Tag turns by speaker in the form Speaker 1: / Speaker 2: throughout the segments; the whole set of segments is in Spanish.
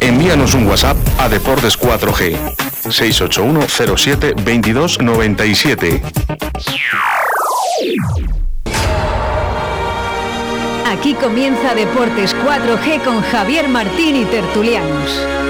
Speaker 1: Envíanos un WhatsApp a Deportes 4G 681 07 22 97.
Speaker 2: Aquí comienza Deportes 4G con Javier Martín y Tertulianos.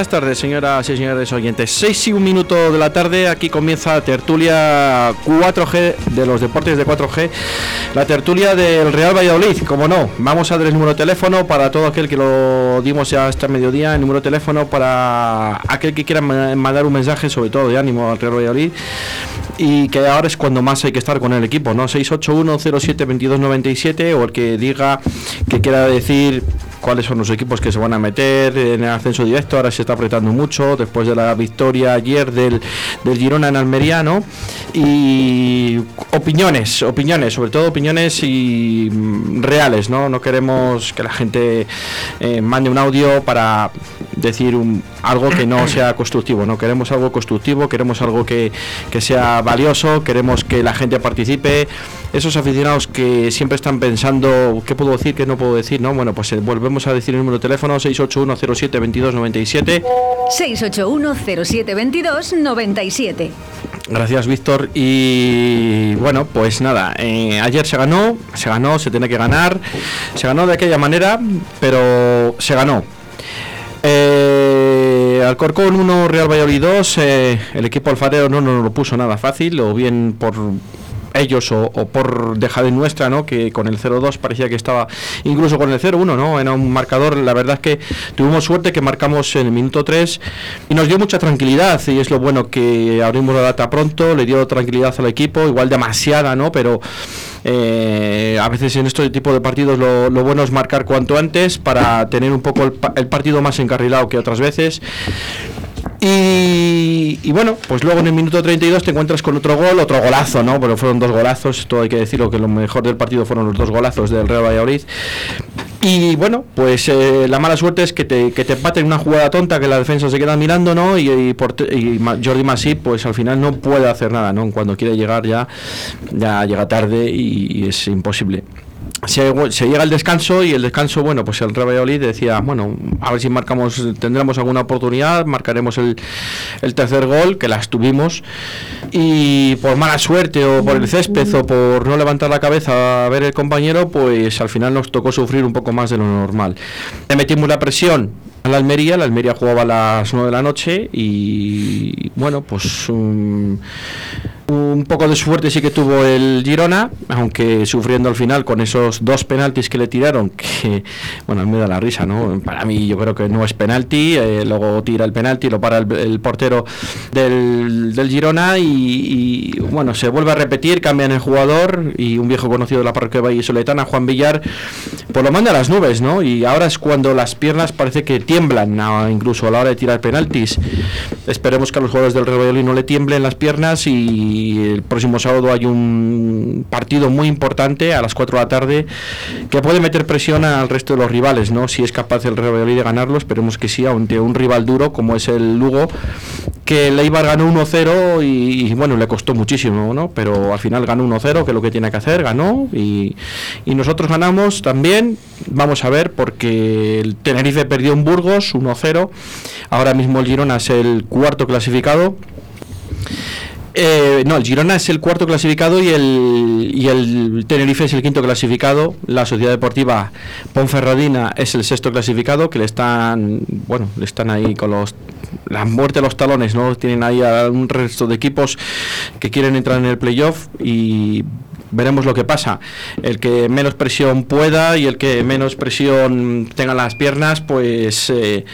Speaker 3: Buenas tardes, señoras y señores oyentes. 6 y un minuto de la tarde, aquí comienza tertulia 4G de los deportes de 4G, la tertulia del Real Valladolid, como no. Vamos a dar el número de teléfono para todo aquel que lo dimos ya hasta mediodía, el número de teléfono para aquel que quiera mandar un mensaje, sobre todo de ánimo al Real Valladolid, y que ahora es cuando más hay que estar con el equipo, ¿no? 681-07-2297 o el que diga que quiera decir cuáles son los equipos que se van a meter en el ascenso directo. Ahora se está apretando mucho después de la victoria ayer del, del Girona en Almería, ¿no? Y opiniones, opiniones, sobre todo opiniones y mm, reales, ¿no? No queremos que la gente eh, mande un audio para decir algo que no sea constructivo, no queremos algo constructivo, queremos algo que, que sea valioso, queremos que la gente participe esos aficionados que siempre están pensando qué puedo decir, qué no puedo decir, ¿no? Bueno, pues eh, volvemos a decir el número de teléfono 681072297.
Speaker 2: 681072297.
Speaker 3: Gracias, Víctor. Y bueno, pues nada, eh, ayer se ganó, se ganó, se tiene que ganar, se ganó de aquella manera, pero se ganó. Eh, Alcorcón 1, Real Valladolid 2, eh, el equipo alfarero no nos lo puso nada fácil, o bien por ellos o, por dejar de nuestra, ¿no? Que con el 0-2 parecía que estaba incluso con el 0-1, ¿no? Era un marcador, la verdad es que tuvimos suerte que marcamos en el minuto 3 y nos dio mucha tranquilidad y es lo bueno que abrimos la data pronto, le dio tranquilidad al equipo, igual demasiada, ¿no? Pero eh, a veces en este tipo de partidos lo, bueno es marcar cuanto antes para tener un poco el, el partido más encarrilado que otras veces. Y, bueno, pues luego en el minuto 32 te encuentras con otro gol, otro golazo, ¿no? Pero fueron dos golazos, esto hay que decirlo, que lo mejor del partido fueron los dos golazos del Real Valladolid. Y bueno, pues eh, la mala suerte es que te, que te empaten una jugada tonta que la defensa se queda mirando, ¿no? Y, y, Jordi Masip, pues al final no puede hacer nada, ¿no? Cuando quiere llegar ya, ya llega tarde y es imposible se, llega el descanso y el descanso, bueno, pues el Real Valladolid decía, bueno, a ver si marcamos, tendremos alguna oportunidad, marcaremos el, el tercer gol, que las tuvimos, y por mala suerte o por el césped o por no levantar la cabeza a ver el compañero, pues al final nos tocó sufrir un poco más de lo normal. Le metimos la presión, a la Almería. La Almería jugaba a las 9 de la noche y bueno, pues un, poco de suerte sí que tuvo el Girona, aunque sufriendo al final con esos dos penaltis que le tiraron, que bueno, me da la risa, ¿no? Para mí yo creo que no es penalti, eh, luego tira el penalti, lo para el, portero del, del Girona y, bueno, se vuelve a repetir, cambian el jugador y un viejo conocido de la parroquia Soletana, Juan Villar, pues lo manda a las nubes, ¿no? Y ahora es cuando las piernas parece que tiemblan incluso a la hora de tirar penaltis. Esperemos que a los jugadores del Real Valladolid no le tiemblen las piernas y el próximo sábado hay un partido muy importante a las 4 de la tarde que puede meter presión al resto de los rivales, ¿no? Si es capaz el Real de ganarlo, esperemos que sí, ante un rival duro como es el Lugo, que el ganó 1-0 y, bueno, le costó muchísimo, ¿no? Pero al final ganó 1-0, que es lo que tiene que hacer, ganó y, y nosotros ganamos también, vamos a ver, porque el Tenerife perdió en Burgos 1-0. Ahora mismo el Girona es el cuarto clasificado. Eh, no, el Girona es el cuarto clasificado y el, y el Tenerife es el quinto clasificado. La Sociedad Deportiva Ponferradina es el sexto clasificado, que le están, bueno, le están ahí con los la muerte de los talones, ¿no? Tienen ahí a un resto de equipos que quieren entrar en el playoff y veremos lo que pasa. El que menos presión pueda y el que menos presión tenga las piernas, pues eh,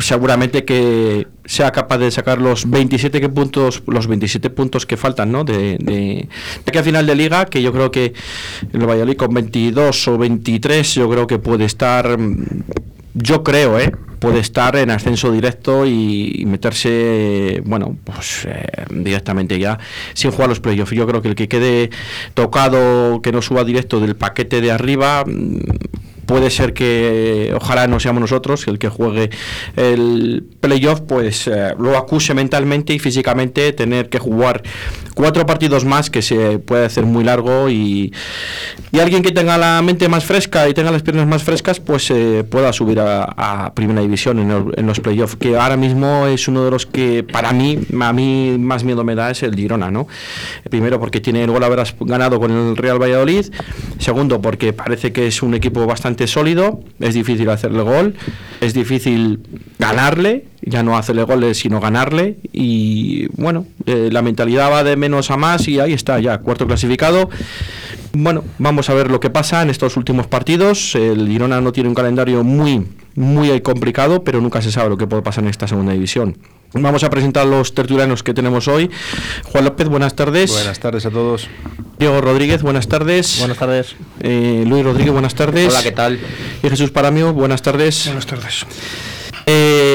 Speaker 3: seguramente que sea capaz de sacar los 27 puntos los 27 puntos que faltan ¿no? de, de, aquí a final de liga que yo creo que el Valladolid con 22 o 23 yo creo que puede estar yo creo, ¿eh? puede estar en ascenso directo y, meterse, bueno, pues eh, directamente ya sin jugar los playoffs. Yo creo que el que quede tocado, que no suba directo del paquete de arriba, mm, puede ser que ojalá no seamos nosotros el que juegue el playoff pues eh, lo acuse mentalmente y físicamente tener que jugar cuatro partidos más que se puede hacer muy largo y, y alguien que tenga la mente más fresca y tenga las piernas más frescas pues eh, pueda subir a, primera división en, en los playoffs que ahora mismo es uno de los que para mí a mí más miedo me da es el Girona no primero porque tiene el gol haber ganado con el Real Valladolid. Segundo porque parece que es un equipo bastante sólido, es difícil hacerle gol, es difícil ganarle, ya no hacerle goles sino ganarle y bueno, eh, la mentalidad va de menos a más y ahí está ya, cuarto clasificado. Bueno, vamos a ver lo que pasa en estos últimos partidos. El Girona no tiene un calendario muy, muy complicado, pero nunca se sabe lo que puede pasar en esta segunda división. Vamos a presentar los tertulianos que tenemos hoy. Juan López, buenas tardes.
Speaker 4: Buenas tardes a todos.
Speaker 3: Diego Rodríguez, buenas tardes.
Speaker 5: Buenas tardes.
Speaker 3: Eh, Luis Rodríguez, buenas tardes.
Speaker 5: Hola, ¿qué tal?
Speaker 3: Y Jesús Paramio, buenas tardes.
Speaker 6: Buenas tardes.
Speaker 3: Eh,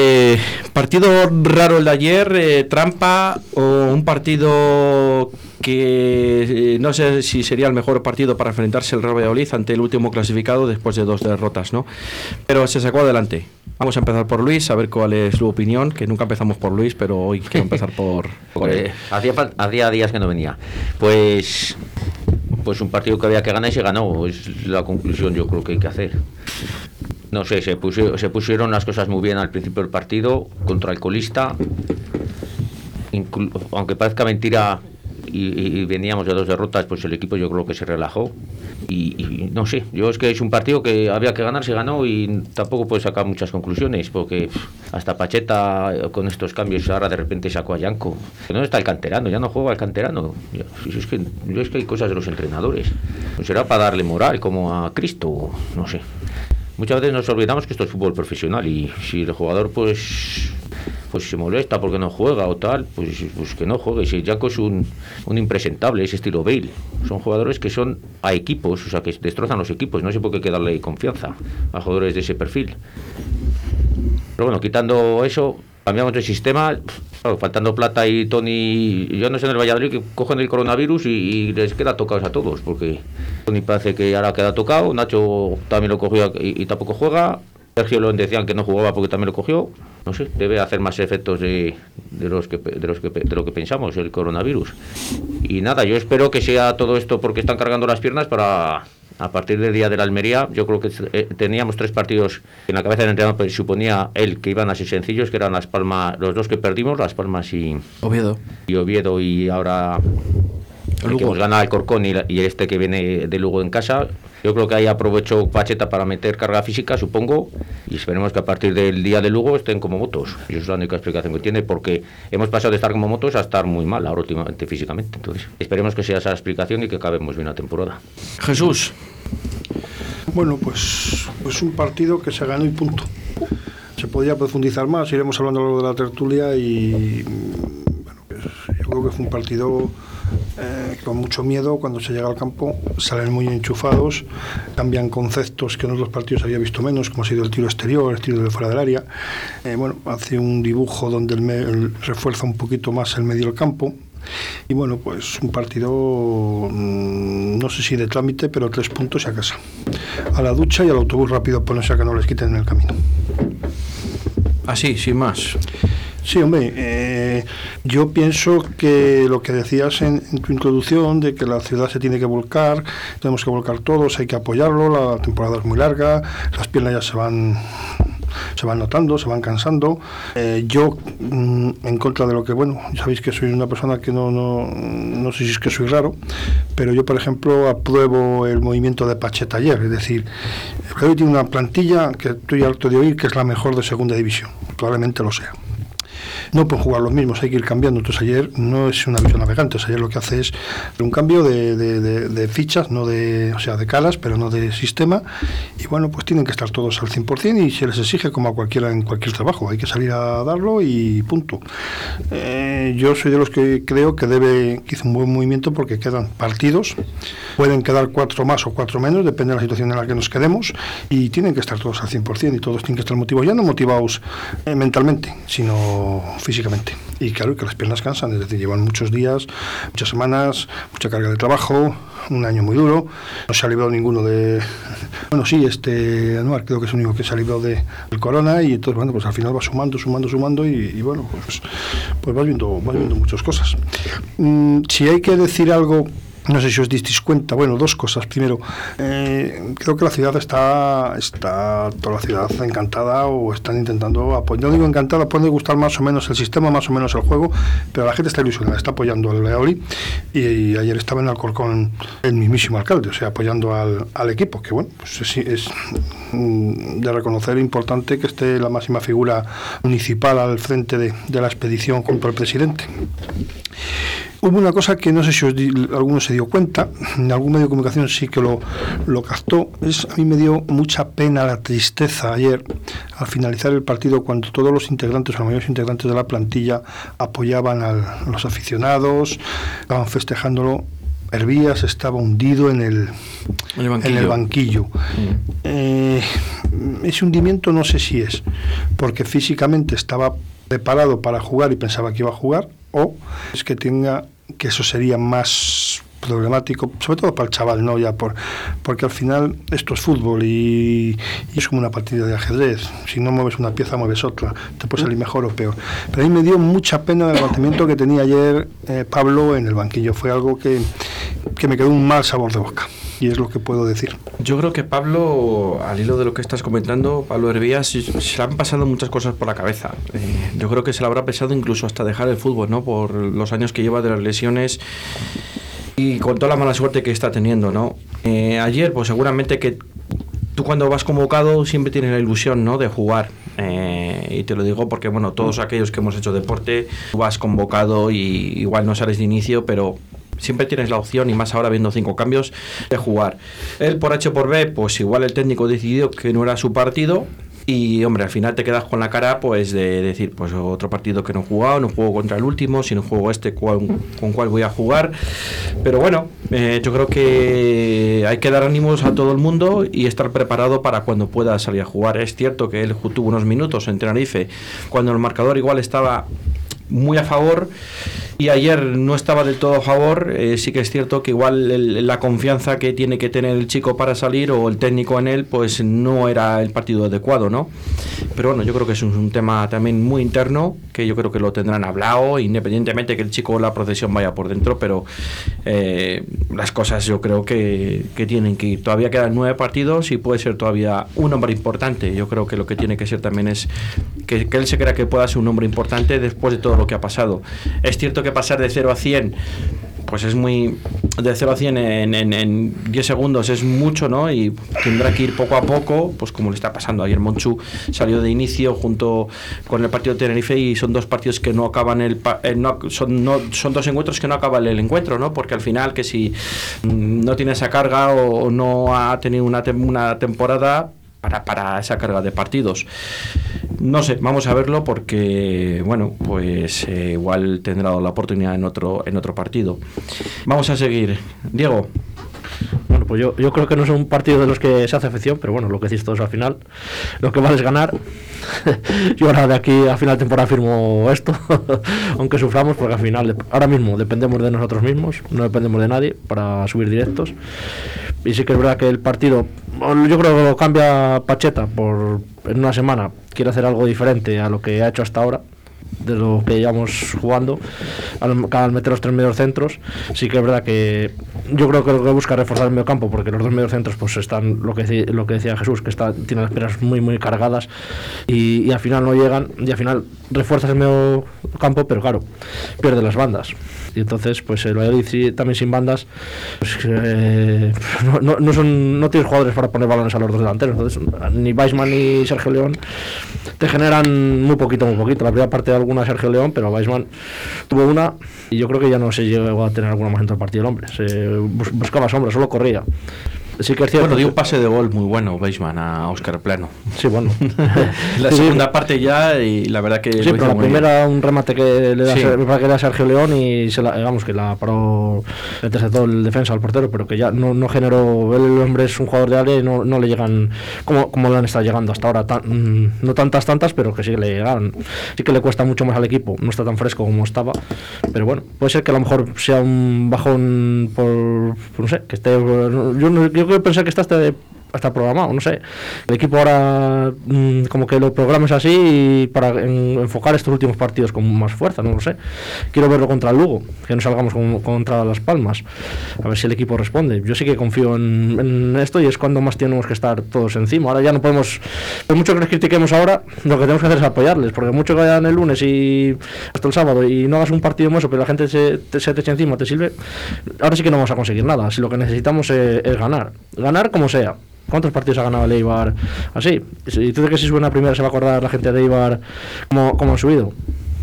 Speaker 3: partido raro el de ayer, eh, trampa o un partido que no sé si sería el mejor partido para enfrentarse el Real Valladolid ante el último clasificado después de dos derrotas, ¿no? Pero se sacó adelante. Vamos a empezar por Luis, a ver cuál es su opinión, que nunca empezamos por Luis, pero hoy quiero empezar por,
Speaker 5: Hacía, hacía días que no venía. Pues pues un partido que había que ganar y se ganó, es la conclusión yo creo que hay que hacer. No sé, se pusieron las cosas muy bien al principio del partido contra el colista, aunque parezca mentira, y, veníamos de dos derrotas, pues el equipo yo creo que se relajó. Y, no sé, yo es que es un partido que había que ganar, se ganó y tampoco puedo sacar muchas conclusiones, porque hasta Pacheta con estos cambios ahora de repente sacó a Yanko. Que no está el canterano, ya no juega el canterano. Yo, es que, yo es que hay cosas de los entrenadores. Pues será para darle moral como a Cristo, no sé. Muchas veces nos olvidamos que esto es fútbol profesional y si el jugador pues pues se molesta porque no juega o tal, pues, pues que no juegue. Si Jaco es un, un impresentable, es estilo Bale. Son jugadores que son a equipos, o sea, que destrozan los equipos. No sé por qué darle confianza a jugadores de ese perfil. Pero bueno, quitando eso, cambiamos de sistema. Faltando Plata y Tony, yo no sé en el Valladolid que cogen el coronavirus y, les queda tocados a todos, porque Tony parece que ahora queda tocado, Nacho también lo cogió y tampoco juega, Sergio lo decían que no jugaba porque también lo cogió. No sé, debe hacer más efectos de, los que, de, los que, de lo que pensamos, el coronavirus. Y nada, yo espero que sea todo esto porque están cargando las piernas para a partir del día de la Almería, yo creo que eh, teníamos tres partidos en la cabeza del entrenador, pero suponía él que iban a ser sencillos, que eran Las Palmas, los dos que perdimos, Las Palmas y
Speaker 3: Oviedo.
Speaker 5: Y Oviedo y ahora el que hemos ganado el Corcón y, y, este que viene de Lugo en casa. Yo creo que ahí aprovechó Pacheta para meter carga física, supongo, y esperemos que a partir del día de Lugo estén como motos. Y eso es la única explicación que tiene, porque hemos pasado de estar como motos a estar muy mal ahora últimamente físicamente. Entonces, esperemos que sea esa explicación y que acabemos bien la temporada.
Speaker 3: Jesús.
Speaker 6: Bueno, pues, pues un partido que se ganó y punto. Se podría profundizar más, iremos hablando a lo largo de la tertulia y bueno, pues yo creo que fue un partido eh, con mucho miedo cuando se llega al campo, salen muy enchufados, cambian conceptos que en otros partidos había visto menos, como ha sido el tiro exterior, el tiro de fuera del área. Eh, bueno, hace un dibujo donde refuerza un poquito más el medio del campo. Y bueno, pues un partido, mm, no sé si de trámite, pero tres puntos y a casa. A la ducha y al autobús rápido, por no sea que no les quiten en el camino.
Speaker 3: Así, sin más.
Speaker 6: Sí, hombre, eh, yo pienso que lo que decías en, tu introducción, de que la ciudad se tiene que volcar, tenemos que volcar todos, hay que apoyarlo, la temporada es muy larga, las piernas ya se van se van notando, se van cansando. Eh, yo, mm, en contra de lo que, bueno, sabéis que soy una persona que no, no, no sé si es que soy raro, pero yo, por ejemplo, apruebo el movimiento de Pacheta ayer, es decir, el tiene una plantilla que estoy harto de oír que es la mejor de segunda división, probablemente lo sea no pueden jugar los mismos, hay que ir cambiando. Entonces ayer no es una visión navegante, ayer lo que hace es un cambio de, de, fichas, no de, o sea, de calas, pero no de sistema. Y bueno, pues tienen que estar todos al 100% y se les exige como a cualquiera en cualquier trabajo, hay que salir a darlo y punto. Eh, yo soy de los que creo que debe, que hizo un buen movimiento porque quedan partidos, pueden quedar cuatro más o cuatro menos, depende de la situación en la que nos quedemos, y tienen que estar todos al 100% y todos tienen que estar motivados, ya no motivados eh, mentalmente, sino físicamente. Y claro, que las piernas cansan, es decir, llevan muchos días, muchas semanas, mucha carga de trabajo, un año muy duro. No se ha librado ninguno de. Bueno, sí, este Anuar creo que es el único que se ha librado de, del corona y entonces, bueno, pues al final va sumando, sumando, sumando y, bueno, pues, pues vas, viendo, vas viendo muchas cosas. Mm, si hay que decir algo no sé si os disteis cuenta, bueno, dos cosas. Primero, eh, creo que la ciudad está, está toda la ciudad encantada o están intentando apoyar. No digo encantada, puede gustar más o menos el sistema, más o menos el juego, pero la gente está ilusionada, está apoyando al Leoli y, ayer estaba en Alcorcón el mismísimo alcalde, o sea, apoyando al, al equipo, que bueno, pues es, es mm, de reconocer importante que esté la máxima figura municipal al frente de, de la expedición junto al presidente. Hubo una cosa que no sé si alguno se dio cuenta, en algún medio de comunicación sí que lo, lo captó, es, a mí me dio mucha pena la tristeza ayer al finalizar el partido cuando todos los integrantes, o los mayores integrantes de la plantilla apoyaban a los aficionados, estaban festejándolo Hervías estaba hundido en el, en el banquillo. Mm. Eh, ese hundimiento no sé si es porque físicamente estaba preparado para jugar y pensaba que iba a jugar, o es que tenga que eso sería más problemático, sobre todo para el chaval, ¿no? Ya por, porque al final esto es fútbol y, es como una partida de ajedrez. Si no mueves una pieza, mueves otra. Te puede salir mejor o peor. Pero a mí me dio mucha pena el levantamiento que tenía ayer eh, Pablo en el banquillo. Fue algo que, que me quedó un mal sabor de boca y es lo que puedo decir.
Speaker 3: Yo creo que Pablo, al hilo de lo que estás comentando, Pablo Hervías, se le han pasado muchas cosas por la cabeza. Eh, yo creo que se le habrá pesado incluso hasta dejar el fútbol, ¿no? Por los años que lleva de las lesiones y con toda la mala suerte que está teniendo, ¿no? Eh, ayer, pues seguramente que tú cuando vas convocado siempre tienes la ilusión, ¿no? De jugar. Eh, y te lo digo porque, bueno, todos aquellos que hemos hecho deporte, vas convocado y igual no sales de inicio, pero siempre tienes la opción, y más ahora viendo cinco cambios, de jugar. Él por H por B, pues igual el técnico decidió que no era su partido, y hombre, al final te quedas con la cara pues de decir, pues otro partido que no he jugado, no juego contra el último, si no juego este, con cuál voy a jugar. Pero bueno, eh, yo creo que hay que dar ánimos a todo el mundo y estar preparado para cuando pueda salir a jugar. Es cierto que él tuvo unos minutos en Tenerife, cuando el marcador igual estaba muy a favor y ayer no estaba del todo a favor. Eh, sí que es cierto que igual la confianza que tiene que tener el chico para salir o el técnico en él, pues no era el partido adecuado, ¿no? Pero bueno, yo creo que es un, tema también muy interno, que yo creo que lo tendrán hablado, independientemente que el chico o la procesión vaya por dentro, pero eh, las cosas yo creo que, tienen que ir. Todavía quedan nueve partidos y puede ser todavía un hombre importante. Yo creo que lo que tiene que ser también es que, que él se crea que pueda ser un hombre importante después de todo lo que ha pasado. Es cierto que pasar de 0 a 100 pues es muy de 0 a 100 en, en, 10 segundos es mucho, ¿no? Y tendrá que ir poco a poco, pues como le está pasando. Ayer Monchu salió de inicio junto con el partido de Tenerife y son dos partidos que no acaban el, eh, son, no, son dos encuentros que no acaban el encuentro, ¿no? Porque al final que si no tiene esa carga o, no ha tenido una, una temporada para, para esa carga de partidos. No sé, vamos a verlo porque, bueno, pues eh, igual tendrá la oportunidad en otro, en otro partido. Vamos a seguir. Diego.
Speaker 4: Bueno, pues yo, yo creo que no es un partido de los que se hace afección, pero bueno, lo que decís todos al final, lo que vale es ganar. yo ahora de aquí a final de temporada firmo esto, aunque suframos, porque al final, ahora mismo dependemos de nosotros mismos, no dependemos de nadie para subir directos. Y sí que es verdad que el partido, yo creo que lo cambia Pacheta por en una semana, quiere hacer algo diferente a lo que ha hecho hasta ahora de lo que llevamos jugando al, al, meter los tres medios centros. Sí que es verdad que yo creo que lo que busca es reforzar el medio campo porque los dos mediocentros pues están lo que lo que decía Jesús que está tiene las piernas muy muy cargadas y, y al final no llegan y al final refuerzas el medio campo pero claro pierde las bandas y entonces pues el Valladolid también sin bandas pues, eh, no, no, no tienes jugadores para poner balones a los dos delanteros. Entonces ni Weisman ni Sergio León te generan muy poquito muy poquito. La primera parte de alguna Sergio León pero Weisman tuvo una y yo creo que ya no se llegó a tener alguna más en todo el partido el hombre. Buscaba sombra solo corría sí que es cierto
Speaker 3: Bueno, dio un pase de gol muy bueno, Beisman, a Oscar Plano.
Speaker 4: sí bueno
Speaker 3: La
Speaker 4: Sí, sí.
Speaker 3: segunda parte ya, y la verdad que.
Speaker 4: Sí,
Speaker 3: lo
Speaker 4: pero
Speaker 3: hizo
Speaker 4: la
Speaker 3: muy bien.
Speaker 4: primera un remate que le da,
Speaker 3: Sí.
Speaker 4: Que le da Sergio León y se la, digamos que la paró, le interceptó el defensa al portero, pero que ya no, no generó, el hombre es un jugador de área y no, no le llegan como, como le han estado llegando hasta ahora, tan- mm, no tantas tantas, pero que sí que le llegan, sí que le cuesta mucho más al equipo, no está tan fresco como estaba, pero bueno, puede ser que a lo mejor sea un bajón por, no sé, que esté, yo, yo que pensé que está este está programado, no sé. El equipo ahora mm, como que lo programes así para en- enfocar estos últimos partidos con más fuerza, no lo sé. Quiero verlo contra el Lugo, que no salgamos con- contra Las Palmas. A ver si el equipo responde. Yo sí que confío en, esto y es cuando más tenemos que estar todos encima. Ahora ya no podemos, por mucho que les critiquemos ahora, lo que tenemos que hacer es apoyarles, porque mucho que vayan el lunes y hasta el sábado y no hagas un partido más, pero la gente se te, se te eche encima, te sirve, ahora sí que no vamos a conseguir nada. Si lo que necesitamos es, es ganar, ganar como sea. ¿Cuántos partidos ha ganado el Eibar así? ¿Y tú de que si sube una primera se va a acordar la gente de Eibar cómo, cómo han subido?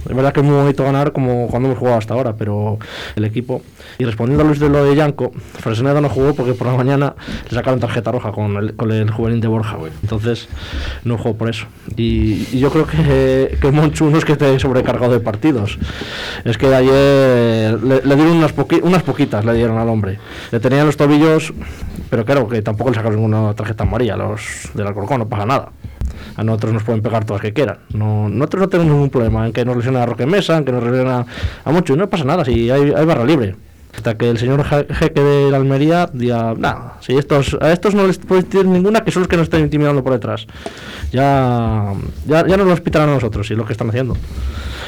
Speaker 4: Es verdad que es muy bonito ganar como cuando hemos jugado hasta ahora, pero el equipo. Y respondiendo a Luis de lo de Yanko, Fresneda no jugó porque por la mañana le sacaron tarjeta roja con el, con el juvenil de Borja. Entonces no jugó por eso. Y, yo creo que, que Monchu no es que esté sobrecargado de partidos. Es que ayer le, dieron unas, poqui- unas poquitas, le dieron al hombre. Le tenían los tobillos, pero claro, que tampoco le sacaron ninguna tarjeta amarilla los del Alcorcón, no pasa nada. A nosotros nos pueden pegar todas que quieran. No, nosotros no tenemos ningún problema en que nos lesiona a Roque Mesa, en que nos lesiona a mucho. No pasa nada, si hay, barra libre. Hasta que el señor Je- jeque de la Almería diga, nada, si estos, a estos no les puedes decir ninguna, que son los que nos están intimidando por detrás. Ya, ya, ya nos los pitan a nosotros, es lo que están haciendo.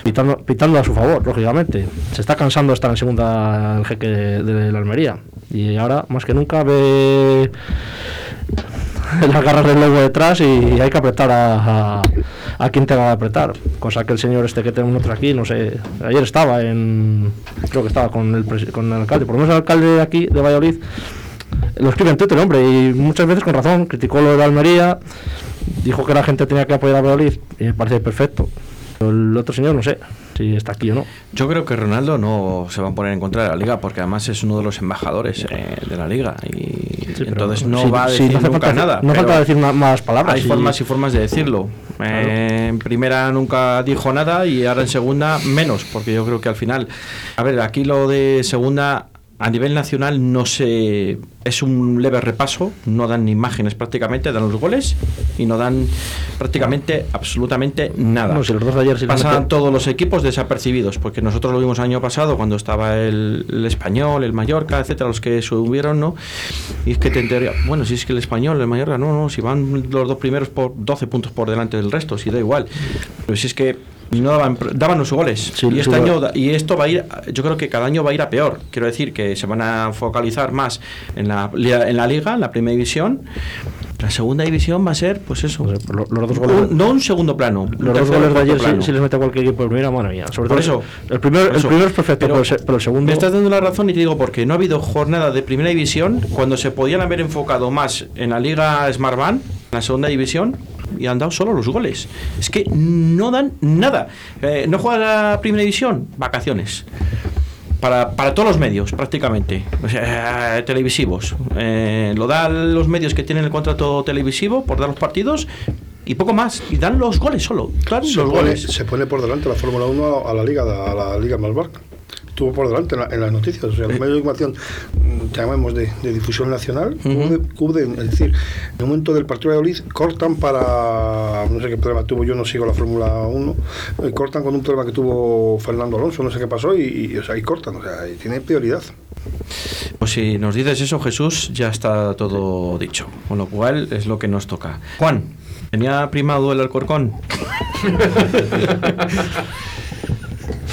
Speaker 4: Pitando, pitando a su favor, lógicamente. Se está cansando de estar en segunda el jeque de la Almería. Y ahora, más que nunca, ve las garras del lobo detrás y hay que apretar a, a, a quien tenga que apretar. Cosa que el señor este que tenemos nosotros aquí, no sé, ayer estaba en, creo que estaba con el, con el alcalde, por lo menos el alcalde de aquí, de Valladolid, lo escribe en Twitter, hombre, y muchas veces con razón, criticó lo de Almería, dijo que la gente tenía que apoyar a Valladolid, y me parece perfecto. El otro señor, no sé si está aquí o no.
Speaker 3: Yo creo que Ronaldo no se va a poner en contra de la liga porque además es uno de los embajadores eh, de la liga y
Speaker 4: Sí,
Speaker 3: entonces no
Speaker 4: sí,
Speaker 3: va a
Speaker 4: sí,
Speaker 3: decir
Speaker 4: no
Speaker 3: nunca
Speaker 4: falta,
Speaker 3: nada.
Speaker 4: No falta decir más palabras.
Speaker 3: Hay formas y formas de decirlo. Eh, en primera nunca dijo nada y ahora en segunda menos, porque yo creo que al final, a ver, aquí lo de segunda a nivel nacional no se es un leve repaso, no dan ni imágenes prácticamente, dan los goles y no dan prácticamente absolutamente nada.
Speaker 4: No, si los dos ayer los
Speaker 3: Pasan todos los equipos desapercibidos, porque nosotros lo vimos año pasado cuando estaba el, el español, el Mallorca, etcétera, los que subieron, ¿no? Y es que te entería, bueno, si es que el español, el Mallorca, no, no, si van los dos primeros por 12 puntos por delante del resto, si da igual. Pero si es que no daban, daban los goles.
Speaker 4: Sí,
Speaker 3: y este año y esto va a ir, yo creo que cada año va a ir a peor. Quiero decir que se van a focalizar más en la, en la liga, en la primera división. La segunda división va a ser, pues eso,
Speaker 4: Pues, lo- los dos goles.
Speaker 3: un- no un segundo plano. un
Speaker 4: Los dos goles de ayer, si, les mete a cualquier equipo, pues mira, madre mía. Sobre
Speaker 3: Por
Speaker 4: todo
Speaker 3: eso.
Speaker 4: El primero,
Speaker 3: Por
Speaker 4: el primero es perfecto, pero, el se- pero el segundo.
Speaker 3: Me estás dando la razón y te digo porque no ha habido jornada de primera división cuando se podían haber enfocado más en la Liga Smartbank, en la segunda división, y han dado solo los goles. Es que no dan nada. Eh, ¿No juega la primera división? Vacaciones. Para, para todos los medios, prácticamente. O sea, eh, televisivos. Eh, lo dan los medios que tienen el contrato televisivo por dar los partidos y poco más. Y dan los goles solo. Claro,
Speaker 6: Se
Speaker 3: los
Speaker 6: pone,
Speaker 3: goles.
Speaker 6: se pone por delante la Fórmula 1 a, la Liga a la Liga Malvar. Estuvo por delante en, la- en las noticias. O sea, los medios de información, mm, llamemos de, de difusión nacional, cubre- cubren, es decir, en el momento del partido de Valladolid, cortan para. No sé qué problema tuvo, yo no sigo la Fórmula 1. eh, cortan con un problema que tuvo Fernando Alonso, no sé qué pasó, y, y, o sea, y cortan. O sea, y tiene prioridad.
Speaker 3: Pues si nos dices eso, Jesús, ya está todo dicho. Con lo cual es lo que nos toca. Juan, ¿tenía primado el Alcorcón?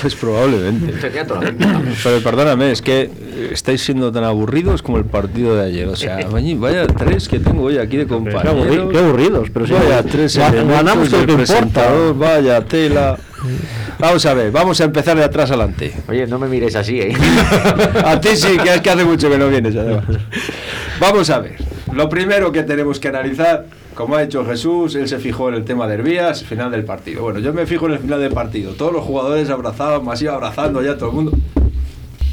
Speaker 7: Pues probablemente. Pero perdóname, es que estáis siendo tan aburridos como el partido de ayer. O sea, vaya, tres que tengo hoy aquí de
Speaker 4: Qué, aburri-
Speaker 7: compañeros.
Speaker 4: qué aburridos, pero sí.
Speaker 7: Vaya tres
Speaker 4: ganamos lo que importa.
Speaker 7: vaya tela. Vamos a ver, vamos a empezar de atrás adelante.
Speaker 5: Oye, no me mires así, ¿eh?
Speaker 7: A ti sí, que es que hace mucho que no vienes además. Vamos a ver. Lo primero que tenemos que analizar, como ha hecho Jesús, él se fijó en el tema de Herbías, final del partido. Bueno, yo me fijo en el final del partido. Todos los jugadores abrazados, más iba abrazando ya todo el mundo.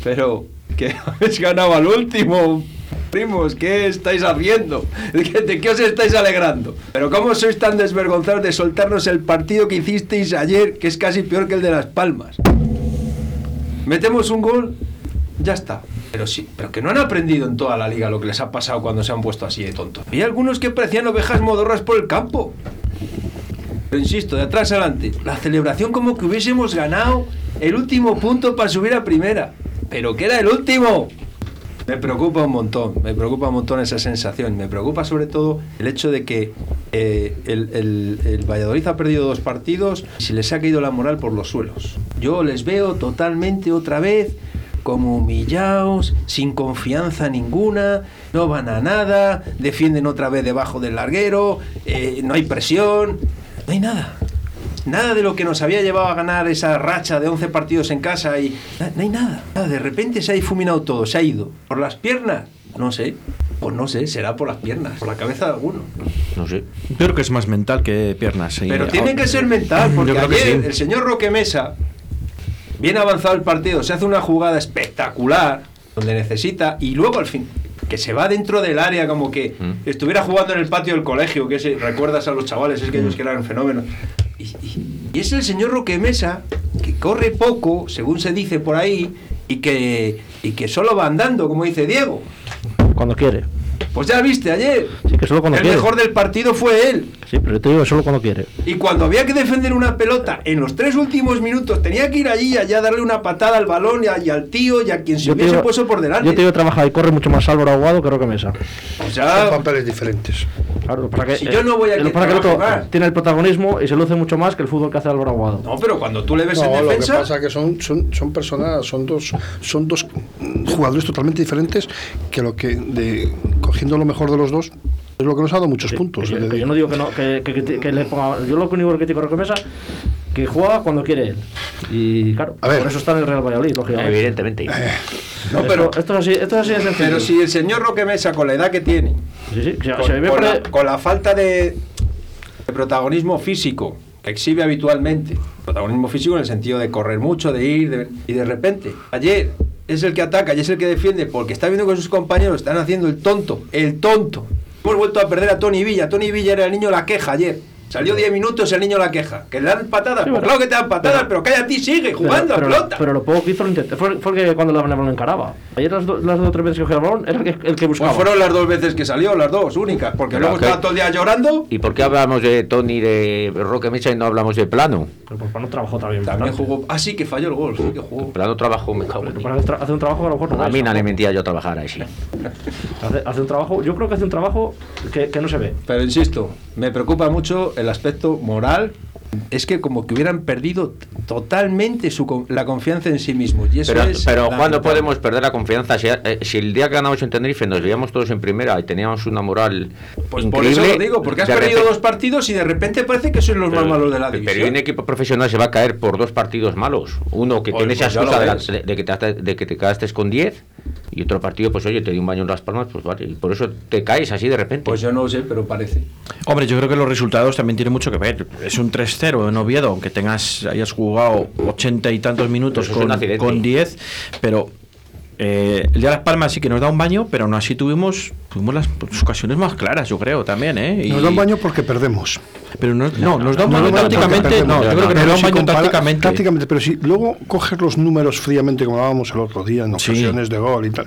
Speaker 7: Pero que habéis ganado al último. Primos, ¿qué estáis haciendo? ¿De qué, de qué os estáis alegrando? Pero ¿cómo sois tan desvergonzados de soltarnos el partido que hicisteis ayer, que es casi peor que el de Las Palmas? Metemos un gol, ya está. Pero sí, pero que no han aprendido en toda la liga lo que les ha pasado cuando se han puesto así de tontos. Hay algunos que parecían ovejas modorras por el campo. Pero insisto, de atrás adelante, la celebración como que hubiésemos ganado el último punto para subir a primera. Pero que era el último. Me preocupa un montón, me preocupa un montón esa sensación. Me preocupa sobre todo el hecho de que eh, el, el- el Valladolid ha perdido dos partidos y se les ha caído la moral por los suelos. Yo les veo totalmente otra vez como humillados, sin confianza ninguna, no van a nada, defienden otra vez debajo del larguero, eh, no hay presión, no hay nada. Nada de lo que nos había llevado a ganar esa racha de 11 partidos en casa y na- no hay nada. Nada, De repente se ha difuminado todo, se ha ido. ¿Por las piernas? No sé. Pues no sé, será por las piernas, por la cabeza de alguno.
Speaker 5: No sé.
Speaker 3: Yo creo que es más mental que piernas.
Speaker 6: Pero tiene que ser mental, porque ayer
Speaker 3: sí.
Speaker 6: el señor Roque Mesa, bien avanzado el partido, se hace una jugada espectacular, donde necesita, y luego al fin, que se va dentro del área como que
Speaker 5: Mm.
Speaker 6: estuviera jugando en el patio del colegio, que ese, recuerdas a los chavales, es que ellos que eran fenómenos. Y, y- y es el señor Roque Mesa, que corre poco, según se dice por ahí, y que, y que solo va andando, como dice Diego.
Speaker 4: Cuando quiere.
Speaker 6: Pues ya viste ayer.
Speaker 4: Sí, que solo cuando
Speaker 6: el
Speaker 4: quiere.
Speaker 6: mejor del partido fue él.
Speaker 4: Sí, pero yo te digo solo cuando quiere.
Speaker 6: Y cuando había que defender una pelota en los tres últimos minutos, tenía que ir allí y allá a darle una patada al balón y, a- y al tío y a quien se
Speaker 4: Yo
Speaker 6: hubiese
Speaker 4: digo-
Speaker 6: puesto por delante.
Speaker 4: Yo te digo, trabaja y corre mucho más Álvaro Aguado que Roque Mesa.
Speaker 6: Pues
Speaker 8: Son
Speaker 6: ya,
Speaker 8: papeles diferentes.
Speaker 4: Claro, para que,
Speaker 6: Si yo no voy a que
Speaker 4: para que el otro
Speaker 6: más.
Speaker 4: tiene el protagonismo y se luce mucho más que el fútbol que hace Álvaro Aguado.
Speaker 6: no, pero cuando tú le ves
Speaker 8: No,
Speaker 6: en
Speaker 8: lo que
Speaker 6: defensa,
Speaker 8: pasa es que son, son, son personas, son dos, son dos jugadores totalmente diferentes que lo que, de, cogiendo lo mejor de los dos, es lo que nos ha dado muchos
Speaker 4: Sí,
Speaker 8: puntos.
Speaker 4: que- que yo no digo que, no, que, que- que- que le ponga. Yo lo único que critico a Roque Mesa que juega cuando quiere él. Y claro,
Speaker 8: A ver.
Speaker 4: por eso está en el Real Valladolid, lógicamente.
Speaker 5: Evidentemente.
Speaker 6: no, pero,
Speaker 4: esto, esto es así, esto es así de sencillo.
Speaker 6: pero si el señor Roque Mesa, con la edad que tiene,
Speaker 4: Sí, sí, se-
Speaker 6: con, la,
Speaker 4: el-
Speaker 6: con la falta de, de protagonismo físico que exhibe habitualmente, protagonismo físico en el sentido de correr mucho, de ir, de- y de repente, ayer es el que ataca y es el que defiende porque está viendo que sus compañeros están haciendo el tonto, el tonto. Hemos vuelto a perder a Tony Villa. Tony Villa era el niño la queja ayer. Salió 10 minutos el niño la queja. ¿Que le dan patadas?
Speaker 4: Sí,
Speaker 6: Pues
Speaker 4: pero-
Speaker 6: claro que te dan patadas, pero,
Speaker 4: pero-
Speaker 6: cállate y sigue jugando
Speaker 4: pero,
Speaker 6: a pelota.
Speaker 4: pero lo poco que hizo lo intenté. Fue, fue que cuando la el balón encaraba. Ayer las, do- las dos o tres veces que cogía el balón era el que, el que buscaba.
Speaker 6: Pues fueron las dos veces que salió, las dos únicas, porque
Speaker 5: Pero
Speaker 6: luego
Speaker 5: que-
Speaker 6: estaba todo el día llorando.
Speaker 5: ¿Y por qué hablamos de Tony de Roque Mecha y no hablamos de Plano?
Speaker 4: Pero pues, no trabajó también.
Speaker 6: También
Speaker 4: bastante.
Speaker 6: jugó. Ah, sí, que falló el gol, sí que jugó.
Speaker 5: Plano trabajó, me cago en
Speaker 4: Pero hace, un trabajo que a lo mejor no
Speaker 5: A mí no le mentía yo trabajar ahí, sí.
Speaker 4: Hace, hace un trabajo, yo creo que hace un trabajo que, que no se ve.
Speaker 6: Pero insisto, me preocupa mucho el aspecto moral. Es que como que hubieran perdido totalmente su, con- la confianza en sí mismos. Y eso
Speaker 5: Pero,
Speaker 6: es
Speaker 5: pero ¿cuándo podemos perder la confianza? Si, eh, si el día que ganamos en Tenerife nos veíamos todos en primera y teníamos una moral
Speaker 6: Pues por eso lo digo, porque has perdido
Speaker 5: repente-
Speaker 6: dos partidos y de repente parece que sois los más malos de la
Speaker 5: pero
Speaker 6: división.
Speaker 5: un equipo profesional se va a caer por dos partidos malos. Uno que
Speaker 6: Pues-
Speaker 5: tiene esa
Speaker 6: pues lo
Speaker 5: excusa de, de- que te, de que te quedaste con 10 y otro partido, pues oye, te dio un baño en las palmas, pues vale. Y por eso te caes así de repente.
Speaker 6: Pues yo no sé, pero parece.
Speaker 3: Hombre, yo creo que los resultados también tienen mucho que ver. Es un 3-0 en Oviedo, aunque tengas, hayas jugado ochenta y tantos minutos con, con 10, pero eh, el de Las Palmas sí que nos da un baño, pero no así tuvimos, tuvimos las pues, ocasiones más claras, yo creo, también, ¿eh? Y-
Speaker 8: Nos da un baño porque perdemos.
Speaker 3: Pero no, no, nos da un baño tácticamente, no, yo creo que nos da un baño tácticamente.
Speaker 8: tácticamente, pero si luego coges los números fríamente, como hablábamos el otro día, en
Speaker 3: Sí.
Speaker 8: ocasiones de gol y tal,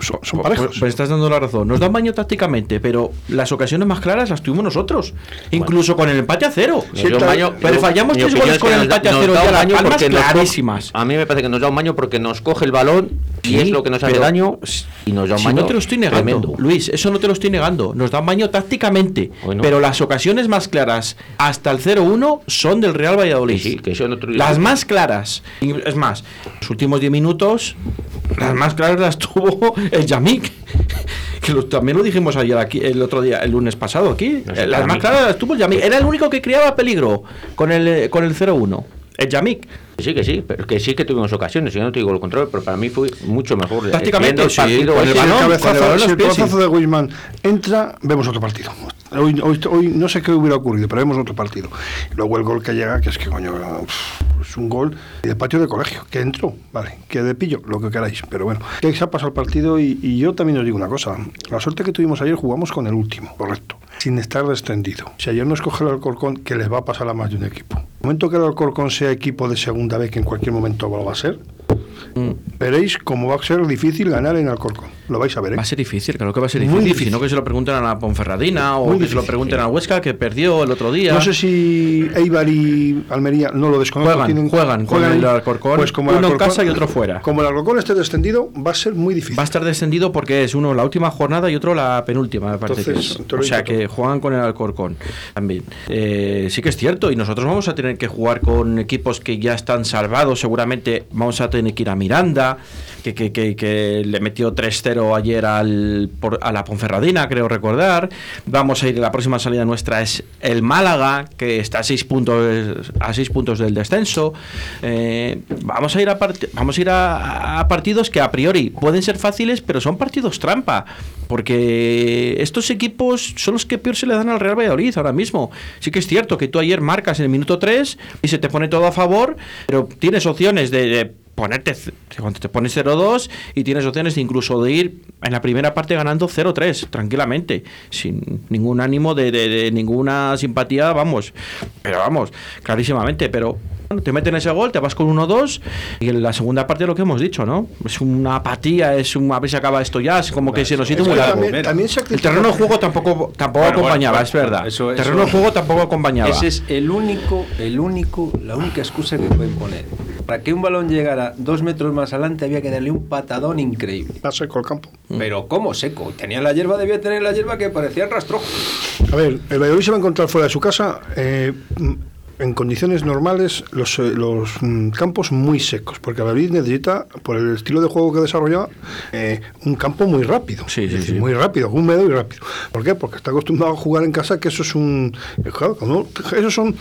Speaker 8: son, son
Speaker 3: Pues,
Speaker 8: parejos.
Speaker 3: pues estás dando la razón. Nos da un baño tácticamente, pero las ocasiones más claras las tuvimos nosotros. Incluso con el empate a cero.
Speaker 5: Baño-
Speaker 3: pero
Speaker 5: yo-
Speaker 3: fallamos tres goles
Speaker 5: es
Speaker 3: con el empate a cero
Speaker 5: da
Speaker 3: y a
Speaker 5: un
Speaker 3: las
Speaker 5: baño
Speaker 3: palmas clarísimas.
Speaker 5: A mí me parece que nos da un baño porque nos coge el balón y es lo que nos hace daño y nos da un
Speaker 3: si
Speaker 5: baño
Speaker 3: no te lo estoy negando. Luis, eso no te lo estoy negando. Nos dan baño tácticamente.
Speaker 5: Bueno.
Speaker 3: Pero las ocasiones más claras hasta el 0-1 son del Real Valladolid.
Speaker 5: Sí, que
Speaker 3: Las más claras. Es más, los últimos 10 minutos, las más claras las tuvo el Yamik. Que lo- también lo dijimos ayer aquí, el otro día, el lunes pasado aquí.
Speaker 5: No sé,
Speaker 3: las más claras las tuvo el Yamik. Era el único que creaba peligro con el, con el 0-1. El Yamik.
Speaker 5: Sí, que sí, pero que sí que tuvimos ocasiones, yo no te digo lo contrario, pero para mí fue mucho mejor. eh,
Speaker 3: Tácticamente,
Speaker 5: viendo el
Speaker 3: sí,
Speaker 5: partido
Speaker 3: con el balón,
Speaker 6: el
Speaker 3: con el
Speaker 6: cabezazo,
Speaker 3: balón
Speaker 6: el
Speaker 3: sí.
Speaker 6: cabezazo de Griezmann entra, vemos otro partido. Hoy, hoy, hoy no sé qué hubiera ocurrido, pero vemos otro partido. Luego el gol que llega, que es que coño, es un gol de patio de colegio, que entró, vale, que de pillo, lo que queráis. Pero bueno, que se ha pasado el partido y, yo también os digo una cosa. La suerte que tuvimos ayer jugamos con el último, correcto, sin estar descendido. Si ayer nos coge el Alcorcón, que les va a pasar a más de un equipo. El momento que el Alcorcón sea equipo de segunda vez, que en cualquier momento lo va a ser, veréis cómo va a ser difícil ganar en Alcorcón. Lo vais a ver, ¿eh?
Speaker 3: Va a ser difícil, claro que va a ser difícil.
Speaker 6: difícil.
Speaker 3: No que se lo pregunten a la Ponferradina o
Speaker 6: Muy
Speaker 3: que se lo
Speaker 6: difícil,
Speaker 3: pregunten a Huesca, que perdió el otro día.
Speaker 6: No sé si Eibar y Almería, no lo desconozco.
Speaker 3: Juegan,
Speaker 6: tienen-
Speaker 3: juegan con el Alcorcón,
Speaker 6: Pues como el
Speaker 3: uno en casa y otro fuera.
Speaker 6: Como el Alcorcón esté descendido, va a ser muy difícil.
Speaker 3: Va a estar descendido porque es uno la última jornada y otro la penúltima, me parece
Speaker 6: Entonces,
Speaker 3: que es. O sea que juegan con el Alcorcón también. Eh, sí que es cierto, y nosotros vamos a tener que jugar con equipos que ya están salvados. Seguramente vamos a tener que ir a Miranda, que, que, que, le metió 3-0 ayer al, a la Ponferradina, creo recordar. Vamos a ir, la próxima salida nuestra es el Málaga, que está a 6 puntos, a seis puntos del descenso. Eh, vamos a ir, a, part- vamos a, ir a, partidos que a priori pueden ser fáciles, pero son partidos trampa. Porque estos equipos son los que peor se le dan al Real Valladolid ahora mismo. Sí que es cierto que tú ayer marcas en el minuto 3 y se te pone todo a favor, pero tienes opciones de ponerte cuando te pones 0-2 y tienes opciones de incluso de ir en la primera parte ganando 0-3 tranquilamente sin ningún ánimo de, de- de ninguna simpatía vamos. Pero vamos clarísimamente pero bueno, te meten ese gol te vas con 1-2 y en la segunda parte lo que hemos dicho no es una apatía es un a ver si acaba esto ya es como que se nos siente
Speaker 6: Es
Speaker 3: muy largo.
Speaker 6: también,
Speaker 3: el terreno de juego tampoco tampoco
Speaker 7: Bueno,
Speaker 3: acompañaba
Speaker 7: bueno,
Speaker 3: es verdad.
Speaker 7: eso-
Speaker 3: el
Speaker 7: eso-
Speaker 3: terreno de juego tampoco acompañaba.
Speaker 7: Ese es el único, el único, la única excusa que pueden poner. Para que un balón llegara dos metros más adelante había que darle un patadón increíble.
Speaker 6: Está seco el campo.
Speaker 7: Pero ¿cómo seco? Tenía la hierba, debía tener la hierba que parecía rastrojo.
Speaker 6: A ver, el Valladolid se va a encontrar fuera de su casa eh, mm, en condiciones normales los, eh, los mm, campos muy secos, porque el Valladolid necesita, por el estilo de juego que desarrolla, eh, un campo muy rápido.
Speaker 3: Sí, sí,
Speaker 6: decir,
Speaker 3: sí.
Speaker 6: Muy rápido, húmedo y rápido. ¿Por qué? Porque está acostumbrado a jugar en casa, que eso es un... eh, Claro, eso son
Speaker 3: un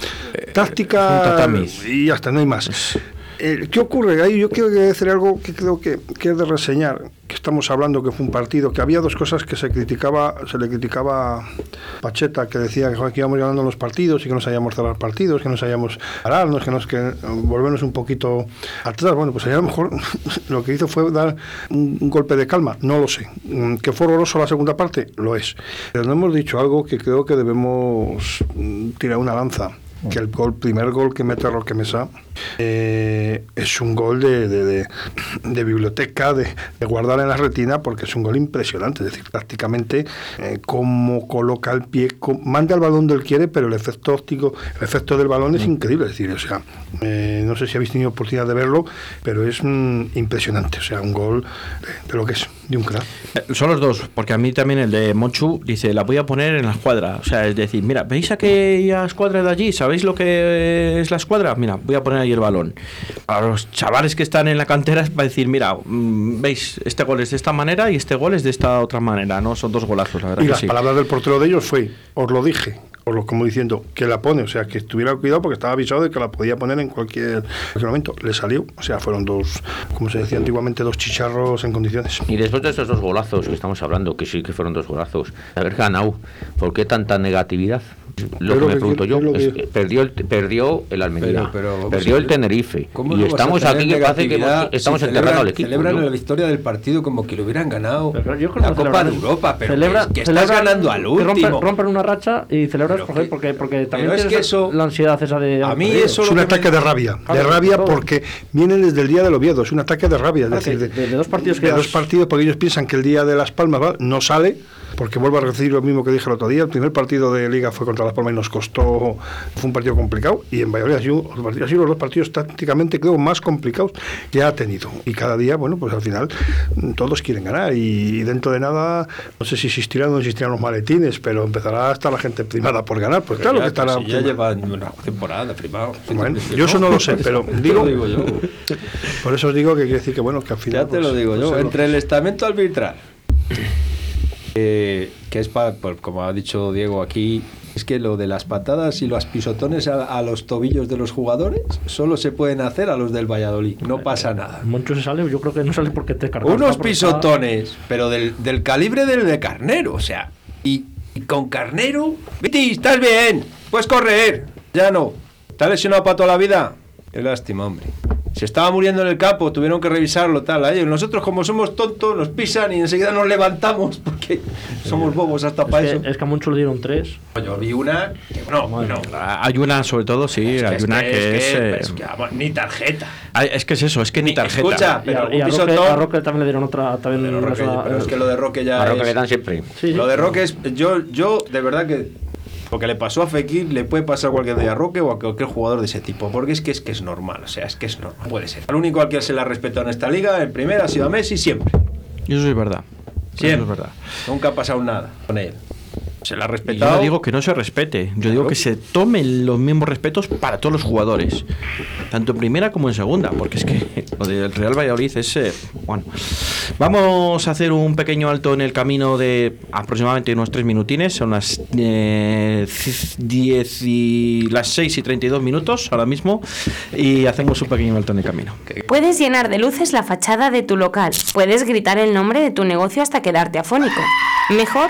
Speaker 6: tácticas... y hasta no hay más. Eh, ¿Qué ocurre? Ahí yo quiero decir algo que creo que, que es de reseñar, que estamos hablando que fue un partido, que había dos cosas que se criticaba, se le criticaba a Pacheta, que decía que íbamos ganando los partidos y que no sabíamos cerrar partidos, que no sabíamos pararnos, que nos que eh, volvernos un poquito atrás. Bueno, pues allá a lo mejor lo que hizo fue dar un, un golpe de calma, no lo sé. Mm, ¿Que fue horroroso la segunda parte? Lo es. Pero no hemos dicho algo que creo que debemos mm, tirar una lanza que el gol, primer gol que mete Roque Mesa eh, es un gol de, de- de- de biblioteca, de, guardar en la retina, porque es un gol impresionante. Es decir, prácticamente eh, cómo coloca el pie, cómo- manda el balón donde él quiere, pero el efecto óptico, el efecto del balón es increíble. Es decir, o sea, eh, no sé si habéis tenido oportunidad de verlo, pero es mm, impresionante. O sea, un gol de, lo que es, de un crack.
Speaker 3: Eh, Son los dos, porque a mí también el de Monchu dice, la voy a poner en la escuadra. O sea, es decir, mira, ¿veis aquella escuadra de allí? ¿Sabéis lo que es la escuadra? Mira, voy a poner ahí el balón. A los chavales que están en la cantera es para decir, mira, mm, veis, este gol es de esta manera y este gol es de esta otra manera, ¿no? Son dos golazos, la verdad
Speaker 6: Y
Speaker 3: que
Speaker 6: las
Speaker 3: sí.
Speaker 6: palabras del portero de ellos fue, os lo dije, os lo como diciendo, que la pone, o sea, que estuviera cuidado porque estaba avisado de que la podía poner en cualquier, cualquier momento. Le salió, o sea, fueron dos, como se decía antiguamente, dos chicharros en condiciones.
Speaker 5: Y después de esos dos golazos que estamos hablando, que sí que fueron dos golazos, de haber ganado, ¿por qué tanta negatividad? Lo que me pregunto yo,
Speaker 6: es que-
Speaker 5: perdió el, perdió el Almería,
Speaker 7: Pero- pero,
Speaker 5: perdió el Tenerife,
Speaker 7: ¿Cómo
Speaker 5: y estamos aquí que parece que estamos
Speaker 7: si
Speaker 5: enterrando al
Speaker 7: celebran-
Speaker 5: equipo.
Speaker 7: Celebran
Speaker 5: ¿no?
Speaker 7: la victoria del partido como que lo hubieran ganado
Speaker 4: yo creo
Speaker 7: la Copa de Europa, pero
Speaker 4: celebra-
Speaker 7: que, que estás ganando al
Speaker 4: que
Speaker 7: último.
Speaker 4: Rompen, rompen una racha y celebras porque,
Speaker 7: que-
Speaker 4: porque, también
Speaker 7: es que eso-
Speaker 4: la ansiedad esa de...
Speaker 7: A mí eso
Speaker 6: Es un
Speaker 7: que
Speaker 6: ataque
Speaker 7: me-
Speaker 6: de rabia, de rabia porque vienen desde el día del Oviedo, es un ataque de rabia, es decir,
Speaker 4: de- dos partidos que
Speaker 6: de dos partidos porque ellos piensan que el día de Las Palmas no sale, porque vuelvo a decir lo mismo que dije el otro día, el primer partido de Liga fue contra Las Palmas y nos costó, fue un partido complicado, y en Valladolid ha sido, ha sido los dos partidos tácticamente creo más complicados que ha tenido. Y cada día, bueno, pues al final mm, todos quieren ganar y dentro de nada, no sé si existirán o no existirán los maletines, pero empezará a estar la gente primada por ganar. Pues claro
Speaker 7: ya,
Speaker 6: que estará.
Speaker 7: si ya llevan una temporada primado.
Speaker 6: Bueno, yo eso no lo sé, pero digo,
Speaker 7: digo yo.
Speaker 6: por eso os digo que quiere decir que bueno, que al final.
Speaker 7: Ya te lo
Speaker 6: pues,
Speaker 7: digo
Speaker 6: pues
Speaker 7: yo. Entre el estamento arbitral, eh, que es para, como ha dicho Diego aquí, es que lo de las patadas y los pisotones a, a los tobillos de los jugadores solo se pueden hacer a los del Valladolid. No pasa nada.
Speaker 4: Moncho se sale, yo creo que no sale porque te cargas.
Speaker 7: Unos pisotones, pero del, del calibre del de Carnero, o sea, y, y con Carnero, Viti, estás bien, puedes correr, ya no, ¿estás lesionado para toda la vida? Qué lástima, hombre. Se estaba muriendo en el campo, tuvieron que revisarlo, tal. Ahí, Nosotros, como somos tontos, nos pisan y enseguida nos levantamos porque somos bobos hasta para
Speaker 4: Es
Speaker 7: eso.
Speaker 4: que, es que a Moncho le dieron tres.
Speaker 7: Yo vi una que, no, no.
Speaker 3: Hay una, sobre todo, sí, hay una que es. eh,
Speaker 7: es que, vamos, ni tarjeta.
Speaker 3: ay, es que es eso, es que ni tarjeta.
Speaker 7: Escucha,
Speaker 4: Y a,
Speaker 7: pero
Speaker 4: y a
Speaker 7: un
Speaker 4: Roque, a Roque también le dieron otra. También
Speaker 7: Pero, Roque, pero es que lo de Roque ya
Speaker 5: A Roque
Speaker 7: es-
Speaker 5: le dan siempre.
Speaker 4: Sí, sí.
Speaker 7: Lo de Roque es. Yo, yo, de verdad que. Lo que le pasó a Fekir le puede pasar a cualquier día a Roque o a cualquier jugador de ese tipo. Porque es que es que es normal. O sea, es que es normal. Puede ser. El único al que se le ha respetado en esta liga, el primero ha sido a Messi siempre.
Speaker 3: Y eso es verdad.
Speaker 7: Siempre.
Speaker 3: Eso es verdad.
Speaker 7: Nunca ha pasado nada con él. Se le ha
Speaker 3: Y Yo
Speaker 7: respetado.
Speaker 3: no digo que no se respete, yo digo que se tomen los mismos respetos para todos los jugadores, tanto en primera como en segunda, porque es que lo del Real Valladolid es. eh, bueno, vamos a hacer un pequeño alto en el camino de aproximadamente unos tres minutines, son las eh, 10 y las 6 y 32 minutos ahora mismo, y hacemos un pequeño alto en el camino.
Speaker 9: Puedes llenar de luces la fachada de tu local. Puedes gritar el nombre de tu negocio hasta quedarte afónico. Mejor,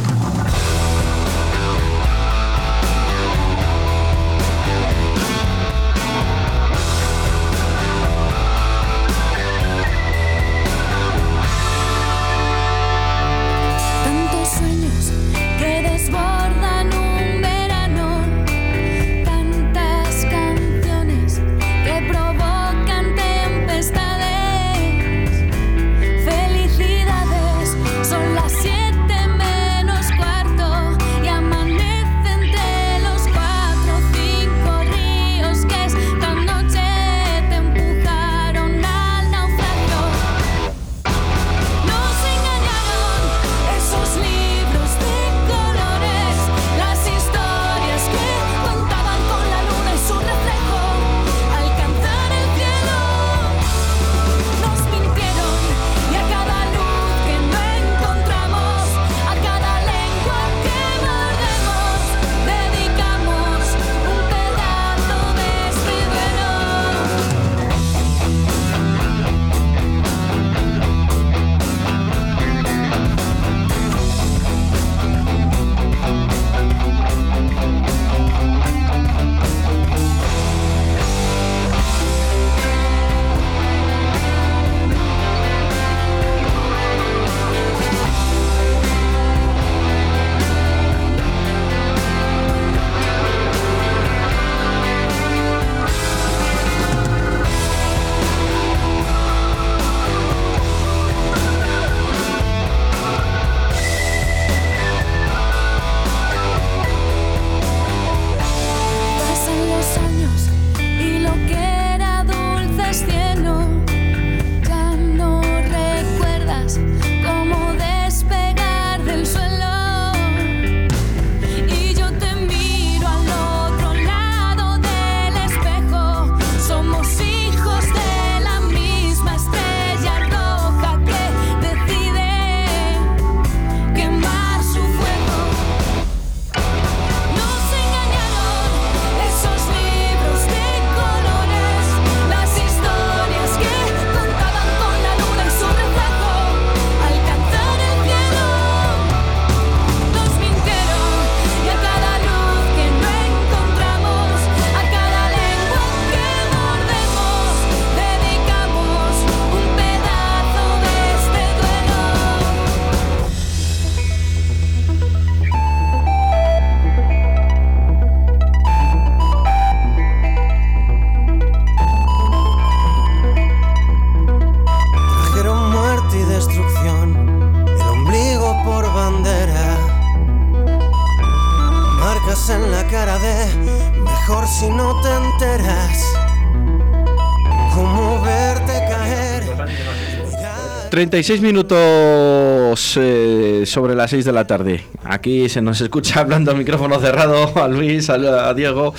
Speaker 3: 36 minutos eh, sobre las 6 de la tarde. Aquí se nos escucha hablando al micrófono cerrado a Luis, a, a Diego.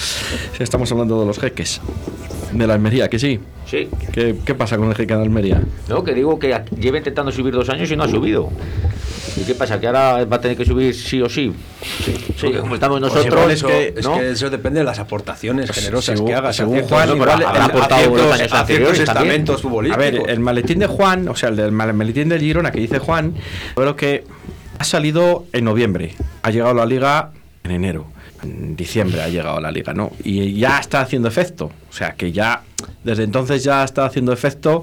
Speaker 3: Estamos hablando de los jeques. De la Almería, que sí.
Speaker 5: Sí.
Speaker 3: ¿Qué, qué pasa con el jeque de Almería?
Speaker 5: No, que digo que lleva intentando subir dos años y no ha subido. ¿Y qué pasa? ¿Que ahora va a tener que subir sí o sí? Sí, Porque como estamos
Speaker 7: Pues
Speaker 5: nosotros,
Speaker 7: es, que, es
Speaker 5: ¿no?
Speaker 7: que eso depende de las aportaciones generosas
Speaker 3: según-
Speaker 7: que hagas.
Speaker 3: según
Speaker 7: a ciertos-
Speaker 3: Juan,
Speaker 7: no,
Speaker 3: igual
Speaker 7: pero
Speaker 3: habrá
Speaker 7: a- a
Speaker 3: aportado los años anteriores también. A ver, el maletín de Juan, o sea, el del mal- maletín del Girona que dice Juan, creo que ha salido en noviembre. Ha llegado a la liga en enero. En diciembre ha llegado a la liga, ¿no? Y ya está haciendo efecto. O sea, que ya desde entonces ya está haciendo efecto.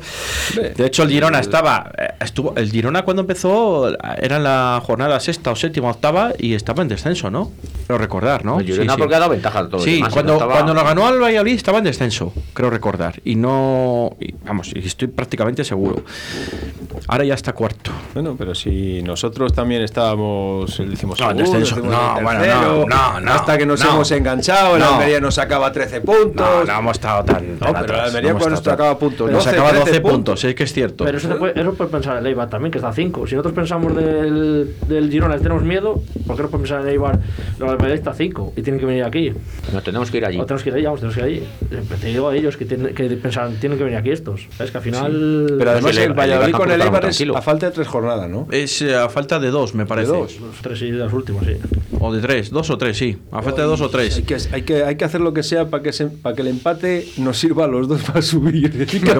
Speaker 3: De hecho, el Girona estaba. eh, estuvo El Girona cuando empezó era en la jornada sexta o séptima, octava y estaba en descenso, ¿no? Creo recordar, ¿no?
Speaker 5: El Girona porque ha dado ventaja a todos los
Speaker 3: Sí,
Speaker 5: demás,
Speaker 3: cuando,
Speaker 5: estaba-
Speaker 3: cuando lo ganó al Valladolid estaba en descenso, creo recordar. Y no. y, vamos, y estoy prácticamente seguro. Ahora ya está cuarto.
Speaker 7: Bueno, pero si nosotros también estábamos, el decimos
Speaker 3: No, en descenso. No, bueno, no, no, no,
Speaker 7: hasta que nos
Speaker 3: no.
Speaker 7: hemos enganchado, el. Almería nos sacaba 13 puntos.
Speaker 3: No, no hemos estado tan.
Speaker 7: No, pero el Almería cuando nos sacaba puntos.
Speaker 3: Nos
Speaker 7: 12,
Speaker 3: sacaba 12
Speaker 7: 13
Speaker 3: puntos, es que es cierto.
Speaker 4: Pero eso, se puede, eso puede pensar el Eibar también, que está a 5. Si nosotros pensamos del, del Girona y tenemos miedo, ¿por qué no puede pensar el Eibar? Los Almería está a 5 y tienen que venir aquí.
Speaker 5: No tenemos que ir allí.
Speaker 4: O tenemos que ir allí, vamos, tenemos que ir allí. Eh, Te digo a ellos que, tienen, que pensan, tienen que venir aquí estos. Es que al final.
Speaker 7: Pero además
Speaker 5: el
Speaker 7: Valladolid con el Eibar es a falta de tres jornadas, ¿no?
Speaker 3: Es eh, a falta de dos, me parece.
Speaker 7: dos.
Speaker 4: Los tres y los últimos, sí.
Speaker 3: O de tres, dos o tres, sí. A falta de dos o tres.
Speaker 7: Hay que, hay que, hay que hacer lo que sea para que, se, para que el empate nos sirva a los dos para subir. Lo que lo
Speaker 3: que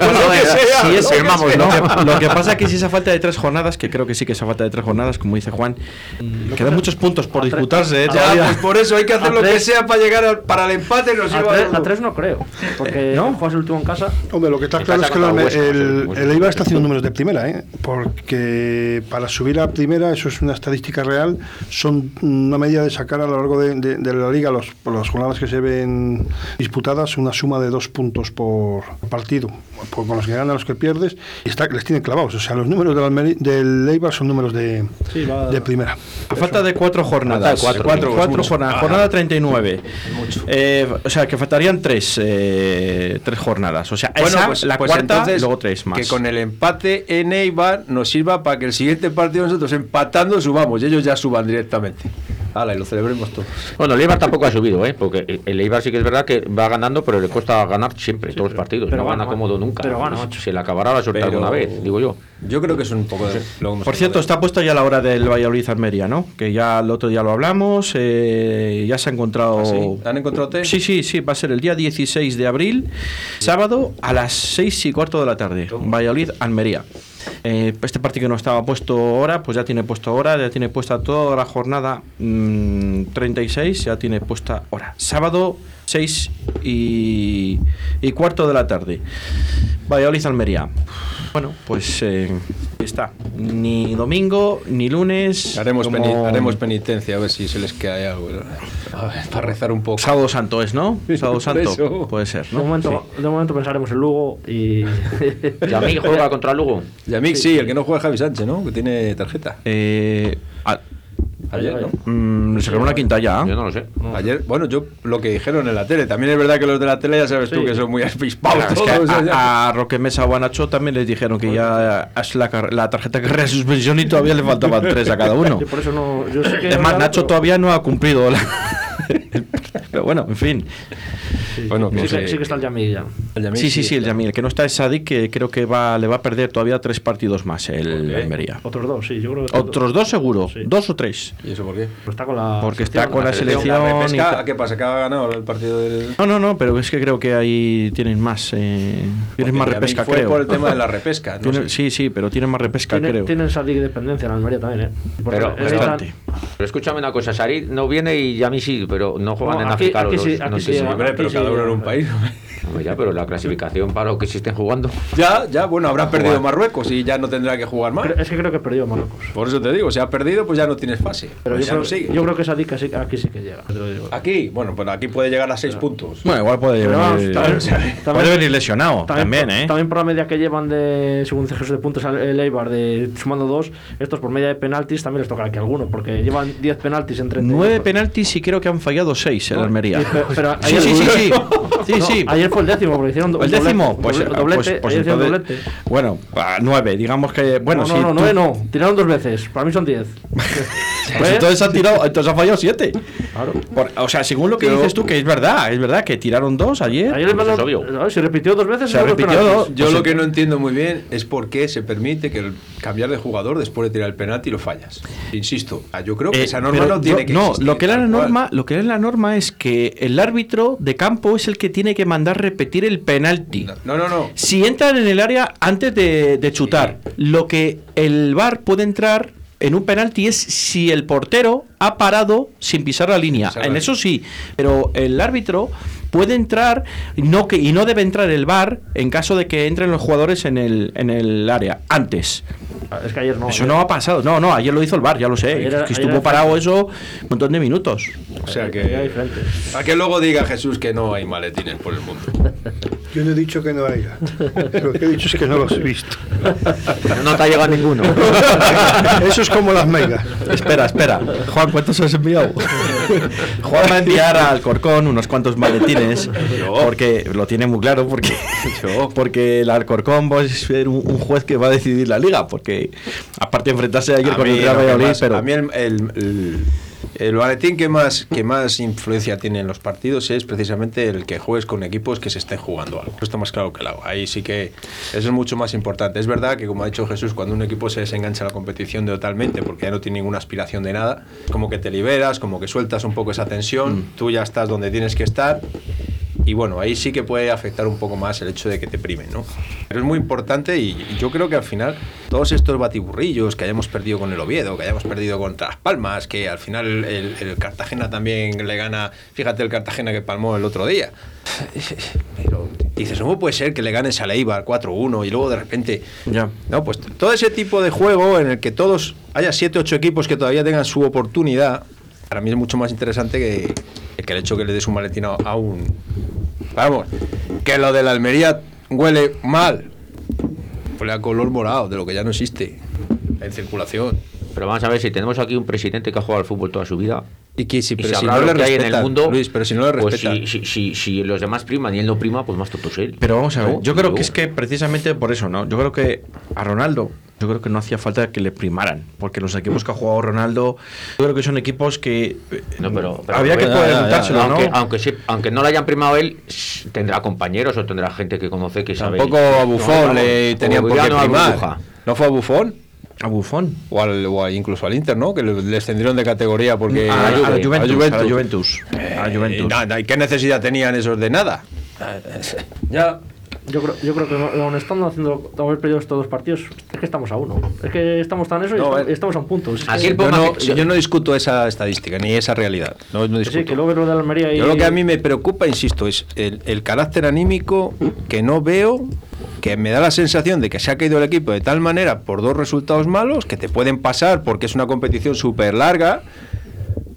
Speaker 7: que
Speaker 3: lo, que, lo que pasa es que si esa falta de tres jornadas, que creo que sí que esa falta de tres jornadas, como dice Juan, quedan muchos puntos por disputarse. ¿eh?
Speaker 7: Ya, pues por eso hay que hacer
Speaker 4: A
Speaker 7: lo que
Speaker 4: tres-
Speaker 7: sea para llegar al- para el empate nos
Speaker 4: A tres, a tres no creo. Porque ¿No? juegas el último en casa.
Speaker 6: Hombre, lo que está claro es que el,
Speaker 5: Huesca,
Speaker 6: el, está haciendo números de primera, ¿eh? porque para subir a primera, eso es una estadística real, son una medida de sacar a lo largo de, de- de la liga, los, las jornadas que se ven disputadas, una suma de dos puntos por partido, por- con los que ganan, los que pierdes, y está, les tienen clavados. O sea, los números del, del Eibar son números de,
Speaker 4: Sí, va-
Speaker 6: de primera.
Speaker 3: A falta de cuatro jornadas.
Speaker 5: Cuatro,
Speaker 3: cuatro, cuatro
Speaker 5: mucho.
Speaker 3: jornadas.
Speaker 7: Ah.
Speaker 3: Jornada 39. Eh, o sea, que faltarían tres, eh, tres jornadas. O sea, esa, la
Speaker 7: pues
Speaker 3: cuarta,
Speaker 7: entonces,
Speaker 3: luego tres más.
Speaker 7: Que con el empate en Eibar nos sirva para que el siguiente partido nosotros empatando subamos y ellos ya suban directamente. Y lo celebremos todos.
Speaker 5: Bueno, el Eibar tampoco ha subido, ¿eh? Porque el Eibar sí que es verdad que va ganando, pero le cuesta ganar siempre, todos los partidos.
Speaker 4: pero
Speaker 5: no gana cómodo nunca.
Speaker 4: pero gana.
Speaker 5: Se le acabará la suerte
Speaker 7: Pero-
Speaker 5: alguna vez, digo yo.
Speaker 7: Yo creo que es un poco de. lo
Speaker 3: Por cierto, está puesta ya la hora del Valladolid Almería, ¿no? Que ya el otro día lo hablamos, eh, ya se ha encontrado.
Speaker 7: ¿Ah, sí? ¿Han encontrado té?
Speaker 3: Sí, sí, sí, va a ser el día 16 de abril, sábado a las 6 y cuarto de la tarde. Valladolid Almería. Eh, este partido que no estaba puesto ahora, pues ya tiene puesto hora, ya tiene puesta toda la jornada mm, 36, ya tiene puesta hora. Sábado 6 y, y cuarto de la tarde. Valladolid Almería. Bueno, pues eh, está. Ni domingo, ni lunes.
Speaker 7: Haremos,
Speaker 3: como-
Speaker 7: peni- haremos penitencia a ver si se les queda algo. A ver, para rezar un poco.
Speaker 3: Sábado Santo es, ¿no? Sábado Santo.
Speaker 7: eso.
Speaker 3: Puede ser,
Speaker 4: De momento, de momento pensaremos en Lugo y.
Speaker 5: Yamik juega contra Lugo.
Speaker 7: Yamik, sí, el que no juega es Javi Sánchez, ¿no? Que tiene tarjeta.
Speaker 3: Eh, a-
Speaker 7: Ayer, ¿no?
Speaker 3: mm, le sacaron una quinta ya.
Speaker 5: Yo no lo sé.
Speaker 7: Ayer, bueno, yo lo que dijeron en la tele. También es verdad que los de la tele ya sabes tú
Speaker 4: Sí.
Speaker 7: que son muy avispados.
Speaker 3: Claro, es que a, a Roque Mesa o a Nacho también les dijeron que ya es la, car- la tarjeta de carrera de suspensión y todavía le faltaban tres a cada uno.
Speaker 4: Yo por eso no. Yo sé que
Speaker 3: Es más, Nacho
Speaker 4: pero-
Speaker 3: todavía no ha cumplido. la- Pero bueno, en fin.
Speaker 4: Sí,
Speaker 7: Bueno,
Speaker 4: sí,
Speaker 7: que
Speaker 4: sí que está el Yamil ya.
Speaker 7: el Yamik
Speaker 3: Sí, sí, sí, el. Yamil. El que no está es Sadik, que creo que va, le va a perder todavía tres partidos más el Almería.
Speaker 4: Otros dos, sí, yo creo que.
Speaker 3: Otros dos seguro,
Speaker 4: Sí.
Speaker 3: dos o tres.
Speaker 7: ¿Y eso por qué?
Speaker 4: Pues está con la.
Speaker 3: Porque está con la
Speaker 5: selección.
Speaker 3: selección.
Speaker 7: ¿La repesca? ¿Qué pasa? ¿Que ha ganado el partido del.?
Speaker 3: No, no, no, pero es que creo que ahí tienen más. Eh, tienen más repesca,
Speaker 7: fue
Speaker 3: creo.
Speaker 7: por el tema de la repesca. No
Speaker 3: Tienen-
Speaker 7: sé.
Speaker 3: Sí, sí, pero tienen más repesca, creo.
Speaker 4: Tienen de dependencia en Almería también, ¿eh? Porque
Speaker 5: Pero-
Speaker 4: es
Speaker 5: pero-
Speaker 4: tan-
Speaker 3: Bastante.
Speaker 5: Pero escúchame una cosa, Sarit no viene y Yamik sí, pero no juegan
Speaker 4: No,
Speaker 5: en África
Speaker 4: aquí sí, aquí
Speaker 5: no
Speaker 4: sí,
Speaker 5: sé si-
Speaker 4: aquí
Speaker 7: Hombre, pero
Speaker 4: sí,
Speaker 7: cada uno en un país.
Speaker 5: Ya, pero la clasificación para lo que se estén jugando.
Speaker 7: Ya, ya, bueno, habrá perdido
Speaker 5: Jugar.
Speaker 7: Marruecos y ya no tendrá que jugar más.
Speaker 4: Es que creo que perdió Marruecos.
Speaker 7: Por eso te digo, si ha perdido, pues ya no tienes fase.
Speaker 4: Pero
Speaker 7: Pues
Speaker 4: yo
Speaker 7: ya
Speaker 4: creo,
Speaker 7: no sigue.
Speaker 4: yo creo que esa dica sí- aquí sí que llega.
Speaker 7: Aquí, bueno, pues aquí puede llegar a seis puntos.
Speaker 3: Bueno, igual puede
Speaker 4: Pero vamos,
Speaker 3: venir,
Speaker 4: también-
Speaker 3: puede venir lesionado también, ¿eh?
Speaker 4: También por la media que llevan de, según Jesús de puntos el Eibar, de sumando dos, estos por media de penaltis también les tocará que alguno, porque llevan 10 penaltis en 30.
Speaker 3: Nueve penaltis y creo que han fallado seis en
Speaker 4: No,
Speaker 3: Almería.
Speaker 4: pero- pero
Speaker 3: sí, sí, sí, sí. Sí,
Speaker 4: No,
Speaker 3: sí.
Speaker 4: Ayer fue el décimo, porque hicieron
Speaker 3: ¿El
Speaker 4: doblete,
Speaker 3: décimo? Pues,
Speaker 4: doble-
Speaker 3: ah,
Speaker 4: doblete,
Speaker 3: pues, pues
Speaker 4: ayer hicieron doblete.
Speaker 3: Bueno, a nueve, digamos que. Bueno,
Speaker 4: no,
Speaker 3: sí.
Speaker 4: no, no,
Speaker 3: tú-
Speaker 4: nueve no, tiraron dos veces, para mí son 10.
Speaker 3: Pues entonces han tirado, entonces han fallado siete.
Speaker 4: Claro.
Speaker 3: Por- o sea, según lo que dices tú, que es verdad, es verdad que tiraron dos ayer.
Speaker 4: Ayer balón, si repitió dos veces,
Speaker 3: Se repitió dos.
Speaker 7: Yo
Speaker 3: Pues
Speaker 7: lo
Speaker 3: sí.
Speaker 7: que no entiendo muy bien es por qué se permite que el cambiar de jugador después de tirar el penalti lo fallas. Insisto, ah, yo creo que
Speaker 3: Eh,
Speaker 7: esa norma no tiene
Speaker 3: yo-
Speaker 7: que
Speaker 3: no,
Speaker 7: existir,
Speaker 3: lo que es la
Speaker 7: cual.
Speaker 3: norma, lo que es la norma es que el árbitro de campo es el que tiene que mandar repetir el penalti.
Speaker 7: No, no, no.
Speaker 3: Si entran en el área antes de, de chutar, lo que el VAR puede entrar en un penalti es si el portero ha parado sin pisar la línea.
Speaker 7: Pisar la
Speaker 3: En
Speaker 7: línea.
Speaker 3: eso sí, pero el árbitro puede entrar no que y no debe entrar el VAR en caso de que entren los jugadores en el en el área antes.
Speaker 4: Es que ayer no.
Speaker 3: Eso
Speaker 4: ayer-
Speaker 3: no ha pasado. No, no, ayer lo hizo el VAR, ya lo sé.
Speaker 4: Ayer
Speaker 3: que estuvo parado eso un montón de minutos.
Speaker 7: O sea que. A que luego diga Jesús que no hay maletines por el mundo.
Speaker 6: Yo no he dicho que no haya. Lo que he dicho es que no los he visto.
Speaker 5: No te ha llegado ninguno.
Speaker 6: Eso es como las megas.
Speaker 3: Espera, espera. Juan, ¿cuántos has enviado? Juan va a enviar al Alcorcón unos cuantos maletines. Porque lo tiene muy claro. Porque, porque el Alcorcón va a ser un, un juez que va a decidir la liga. Porque aparte de enfrentarse ayer
Speaker 7: A
Speaker 3: con el Real Valladolid,
Speaker 7: más-
Speaker 3: pero.
Speaker 7: a mí el, el, el- el maletín que más, que más influencia tiene en los partidos es precisamente el que juegues con equipos que se estén jugando algo. Esto más claro que el agua. Ahí sí que eso es mucho más importante. Es verdad que, como ha dicho Jesús, cuando un equipo se desengancha de la competición totalmente porque ya no tiene ninguna aspiración de nada, como que te liberas, como que sueltas un poco esa tensión, tú ya estás donde tienes que estar y bueno, ahí sí que puede afectar un poco más el hecho de que te primen, ¿no? Pero es muy importante y, y yo creo que al final todos estos batiburrillos que hayamos perdido con el Oviedo, que hayamos perdido contra Las Palmas, que al final el, el Cartagena también le gana, fíjate el Cartagena que palmó el otro día. Pero dices, ¿cómo puede ser que le ganes a Eibar 4-1 y luego de repente...
Speaker 3: Ya.
Speaker 7: No, pues todo ese tipo de juego en el que todos haya 7 8 equipos que todavía tengan su oportunidad, para mí es mucho más interesante que, que el hecho que le des un maletín a un... Vamos, que lo de la Almería huele mal. Huele a color morado, de lo que ya no existe en circulación.
Speaker 5: Pero vamos a ver, si tenemos aquí un presidente que ha jugado al fútbol toda su vida.
Speaker 7: Y que si,
Speaker 5: y
Speaker 7: pero si
Speaker 5: sabrá
Speaker 7: no le
Speaker 5: que en el mundo.
Speaker 7: Luis, pero si no le
Speaker 5: pues
Speaker 7: respetan.
Speaker 5: si, si, si, si los demás priman y él no prima, pues más tonto es él.
Speaker 3: Pero vamos a ver,
Speaker 5: ¿No?
Speaker 3: yo creo que es que precisamente por eso, ¿no? Yo creo que a Ronaldo, yo creo que no hacía falta que le primaran, porque los equipos que ha jugado Ronaldo, yo creo que son equipos que eh,
Speaker 5: No, pero, pero-
Speaker 3: había que
Speaker 5: ya, ya,
Speaker 3: preguntárselo, ¿no?
Speaker 5: aunque, sí- aunque no lo hayan primado él, tendrá compañeros o tendrá gente que conoce que sabe.
Speaker 7: Tampoco a Bufón
Speaker 5: No,
Speaker 7: le tenían por qué primar. ¿No fue a Bufón?
Speaker 3: A Bufón.
Speaker 7: O, al, o a- incluso al Inter, ¿no? Que le, descendieron de categoría porque...
Speaker 3: A a la
Speaker 7: Juve,
Speaker 3: Juventus, a la Juventus.
Speaker 7: Eh,
Speaker 3: A la Juventus.
Speaker 7: y nada, ¿y qué necesidad tenían esos de nada? Ya...
Speaker 4: Yo creo, yo creo que aún estando haciendo haber perdido estos dos partidos, es que estamos a uno. Es que estamos tan eso y
Speaker 7: No,
Speaker 4: estamos,
Speaker 7: eh.
Speaker 4: estamos a un punto. Es que-
Speaker 7: Yo no,
Speaker 5: que-
Speaker 7: yo no discuto esa estadística ni esa realidad. No, no
Speaker 4: que
Speaker 7: discuto.
Speaker 4: sí, que luego lo de Almería y.
Speaker 7: Yo lo que a mí me preocupa, insisto, es el, el carácter anímico que no veo, que me da la sensación de que se ha caído el equipo de tal manera por dos resultados malos que te pueden pasar porque es una competición súper larga.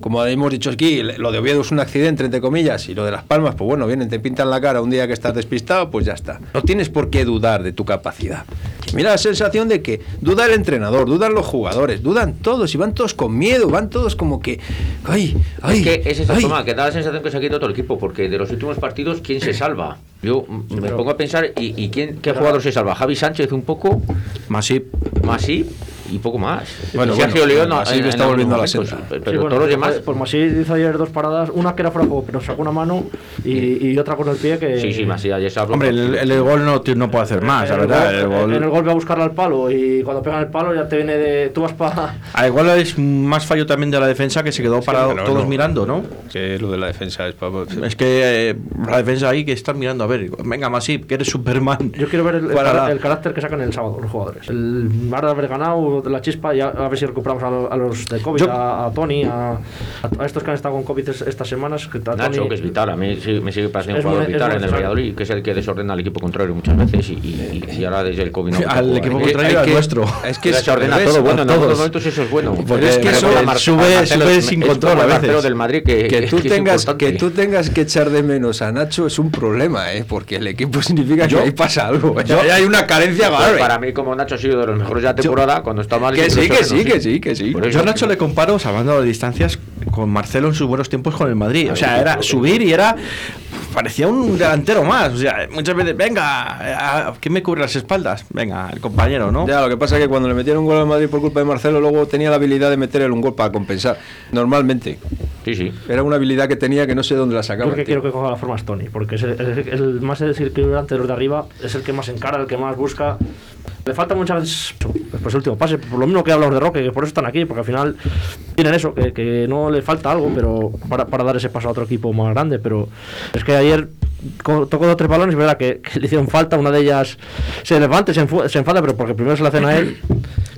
Speaker 7: Como hemos dicho aquí, lo de Oviedo es un accidente, entre comillas, y lo de Las Palmas, pues bueno, vienen, te pintan la cara un día que estás despistado, pues ya está. No tienes por qué dudar de tu capacidad. Y mira la sensación de que duda el entrenador, dudan los jugadores, dudan todos, y van todos con miedo, van todos como que... ¡Ay! ¡Ay!
Speaker 5: Es que es
Speaker 7: ay".
Speaker 5: problema, que da la sensación que se ha quitado todo el equipo, porque de los últimos partidos, ¿quién se salva? Yo mm, me pongo a pensar, ¿y, y quién, qué jugador se salva? Javi Sánchez un poco,
Speaker 3: Masip.
Speaker 5: Masip y poco más.
Speaker 7: Bueno,
Speaker 5: Sergio
Speaker 7: bueno,
Speaker 5: León no,
Speaker 7: Masip
Speaker 5: en- en
Speaker 7: está
Speaker 5: algunos
Speaker 7: volviendo a la senda.
Speaker 5: Pero,
Speaker 4: Sí, bueno,
Speaker 5: todos los demás...
Speaker 4: Pues Masí hizo ayer dos paradas, una que era fuera de juego, pero sacó una mano y, y otra con el pie que.
Speaker 5: Sí, sí, Masip ayer se habló.
Speaker 3: Hombre, el, el- el gol no, no puede hacer más, la
Speaker 4: en el
Speaker 3: verdad.
Speaker 4: gol-
Speaker 3: El gol-
Speaker 4: En el gol va a buscarle al palo y cuando pegan el palo ya te viene de. Tú vas para.
Speaker 3: Ah, igual es más fallo también de la defensa que se quedó parado todos
Speaker 7: no.
Speaker 3: mirando, ¿no?
Speaker 7: Que lo de la defensa es para...
Speaker 3: Es que eh, la defensa ahí que están mirando, a ver, venga Masip, que eres Superman.
Speaker 4: Yo quiero ver el,
Speaker 3: Para
Speaker 4: carácter que sacan el sábado los jugadores. El mar de haber ganado la chispa y a, a ver si recuperamos a, a los de COVID,
Speaker 3: Yo-
Speaker 4: a, a Tony, a, a estos que han estado con COVID es- estas semanas. Que
Speaker 5: Nacho,
Speaker 4: Tony-
Speaker 5: que es vital, a mí sí- me sigue pareciendo un jugador
Speaker 4: muy-
Speaker 5: vital en el. Valladolid, que es el que desordena al equipo contrario muchas veces y, y- y ahora desde el COVID no
Speaker 3: Al
Speaker 5: tampoco,
Speaker 3: equipo contrario al nuestro.
Speaker 7: Es que al revés,
Speaker 5: todo, bueno, en algunos
Speaker 3: todos.
Speaker 5: momentos eso es bueno.
Speaker 3: Porque
Speaker 7: es que eso
Speaker 3: sube- sin control a veces.
Speaker 5: del Madrid que,
Speaker 7: que tú tengas que tú tengas que echar de menos a Nacho es un problema, ¿eh? porque el equipo significa
Speaker 3: Yo-
Speaker 7: que ahí pasa algo. ¿eh? hay una carencia grave.
Speaker 5: para mí como Nacho ha sido de los mejores de la temporada cuando está mal
Speaker 7: Que sí, que sí, que sí, que sí.
Speaker 3: Yo a Nacho le comparo, salvando las distancias, con Marcelo en sus buenos tiempos con el Madrid. O sea, era subir y era. Parecía un delantero más. O sea, muchas veces, venga, ¿a- ¿quién me cubre las espaldas? Venga, el compañero, ¿no?
Speaker 7: Ya, lo que pasa es que cuando le metieron un gol al Madrid por culpa de Marcelo, luego tenía la habilidad de meterle un gol para compensar. Normalmente.
Speaker 5: Sí, sí.
Speaker 7: Era una habilidad que tenía que no sé dónde la
Speaker 4: Yo
Speaker 7: sacaba.
Speaker 4: el que
Speaker 7: el
Speaker 4: quiero que coja la forma es Tony, porque es el, el- el más desequilibrante de los de arriba, es el que más encara, el que más busca. Le falta muchas veces pues, el último pase, por lo mismo que hablamos de Roque, que por eso están aquí, porque al final tienen eso, que, no le falta algo pero para, dar ese paso a otro equipo más grande. Pero es que ayer tocó dos tres balones, es verdad que, que le hicieron falta, una de ellas se levanta, se, se enfada, pero porque primero se la hacen a él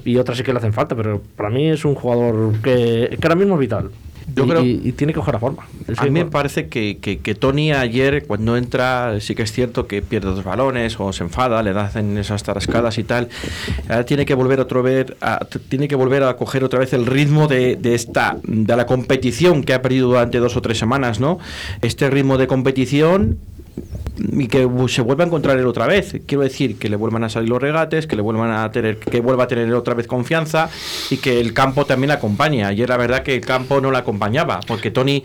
Speaker 4: y otras sí que le hacen falta, pero para mí es un jugador que, que ahora mismo es vital.
Speaker 3: Yo
Speaker 4: y,
Speaker 3: creo-
Speaker 4: y- y tiene que coger la forma. Es
Speaker 3: A mí me parece que, que, que Tony ayer, cuando entra, sí que es cierto que pierde dos balones o se enfada, le hacen esas tarascadas y tal. Ahora tiene que volver otra vez a, tiene que volver a coger otra vez el ritmo de, de esta de la competición que ha perdido durante dos o tres semanas, ¿no? Este ritmo de competición y que se vuelva a encontrar él otra vez. Quiero decir, que le vuelvan a salir los regates, que le vuelvan a tener, que vuelva a tener otra vez confianza y que el campo también la acompañe. Ayer la verdad que el campo no la acompañaba, porque Tony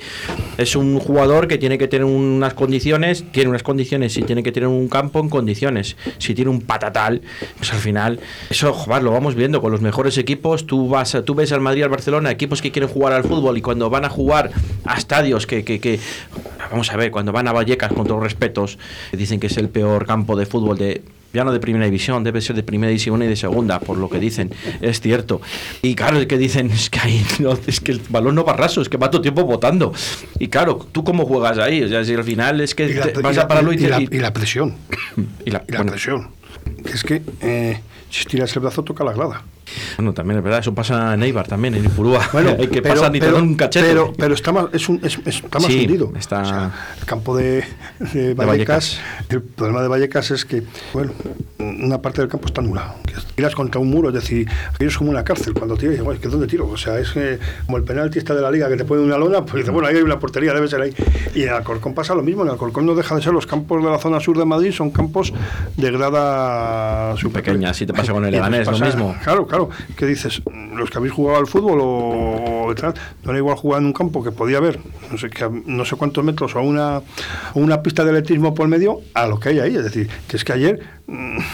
Speaker 3: es un jugador que tiene que tener unas condiciones, tiene unas condiciones y tiene que tener un campo en condiciones. Si tiene un patatal, pues al final, eso joder, lo vamos viendo con los mejores equipos. Tú vas, tú ves al Madrid, al Barcelona, equipos que quieren jugar al fútbol y cuando van a jugar a estadios que, que, que vamos a ver, cuando van a Vallecas, con todos los respetos, dicen que es el peor campo de fútbol de ya no de primera división, debe ser de primera división y de segunda, por lo que dicen, es cierto. Y claro, el que dicen es que ahí no, es que el balón no va raso, es que va todo tiempo votando. Y claro, ¿tú cómo juegas ahí? O sea, si al final es que
Speaker 6: la,
Speaker 3: te- vas
Speaker 6: la-
Speaker 3: a pararlo y,
Speaker 6: y
Speaker 3: y-
Speaker 6: y la presión.
Speaker 3: y la-
Speaker 6: la presión. Es que eh, si estiras el brazo toca la grada.
Speaker 3: Bueno, también es verdad, eso pasa en Eibar también, en Ipurúa.
Speaker 6: Bueno,
Speaker 3: hay que
Speaker 6: pero-
Speaker 3: pasar ni
Speaker 6: pero-
Speaker 3: un cachete.
Speaker 6: Pero, pero está más, es un, es- es- está más
Speaker 3: Sí,
Speaker 6: hundido.
Speaker 3: está-
Speaker 6: O sea, el campo de, de Vallecas, el problema de Vallecas es que, bueno, una parte del campo está anulado. Que tiras contra un muro, es decir, aquello es como una cárcel. Cuando tiras, dices, "Bueno, ¿es que ¿dónde tiro? O sea, es eh, como el penalti está de la liga que te pone una lona, pues dices, bueno, ahí hay una portería, debe ser ahí. Y en Alcorcón pasa lo mismo. En Alcorcón no deja de ser los campos de la zona sur de Madrid, son campos de grada super
Speaker 3: pequeña, así te pasa con el Leganés, lo mismo.
Speaker 6: Claro, claro. ¿Qué dices? Los que habéis jugado al fútbol o, tal, no era igual jugar en un campo que podía haber no sé, no sé cuántos metros o una, una pista de atletismo por medio a lo que hay ahí. Es decir, que es que ayer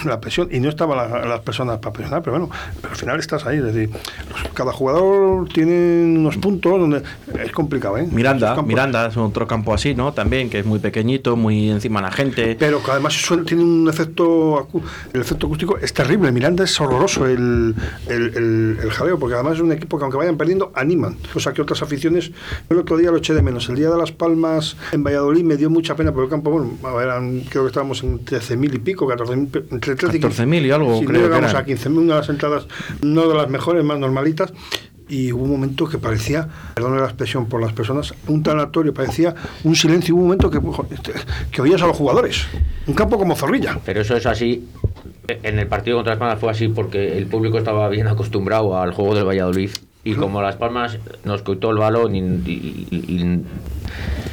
Speaker 6: la presión, y no estaban la- las personas para presionar, pero bueno, pero al final estás ahí. Es decir, los- cada jugador tiene unos puntos donde es complicado, ¿eh?
Speaker 3: Miranda. Miranda es otro campo así, ¿no? También, que es muy pequeñito, muy encima de la gente.
Speaker 6: Pero que además suena- tiene un efecto el efecto acústico es terrible. Miranda es horroroso el, el, el- el jaleo, porque además es un equipo que aunque vayan perdiendo, animan. Cosa que otras aficiones, yo el otro día lo eché de menos. El día de las Palmas en Valladolid me dio mucha pena por el campo. Bueno, eran, creo que estábamos en 13.000 y pico, 14.000, pe- entre 13 y
Speaker 3: 14.000 y algo,
Speaker 6: Sí, no
Speaker 3: creo que
Speaker 6: llegamos
Speaker 3: eran.
Speaker 6: a 15.000, una de las entradas, no de las mejores, más normalitas. Y hubo un momento que parecía, perdón la expresión por las personas, un tanatorio, parecía un silencio. Hubo un momento que, este, que oías a los jugadores. Un campo como Zorrilla.
Speaker 5: Pero eso es así. En el partido contra Las Palmas fue así porque el público estaba bien acostumbrado al juego del Valladolid. Y como Las Palmas nos coitó el balón y, y- y-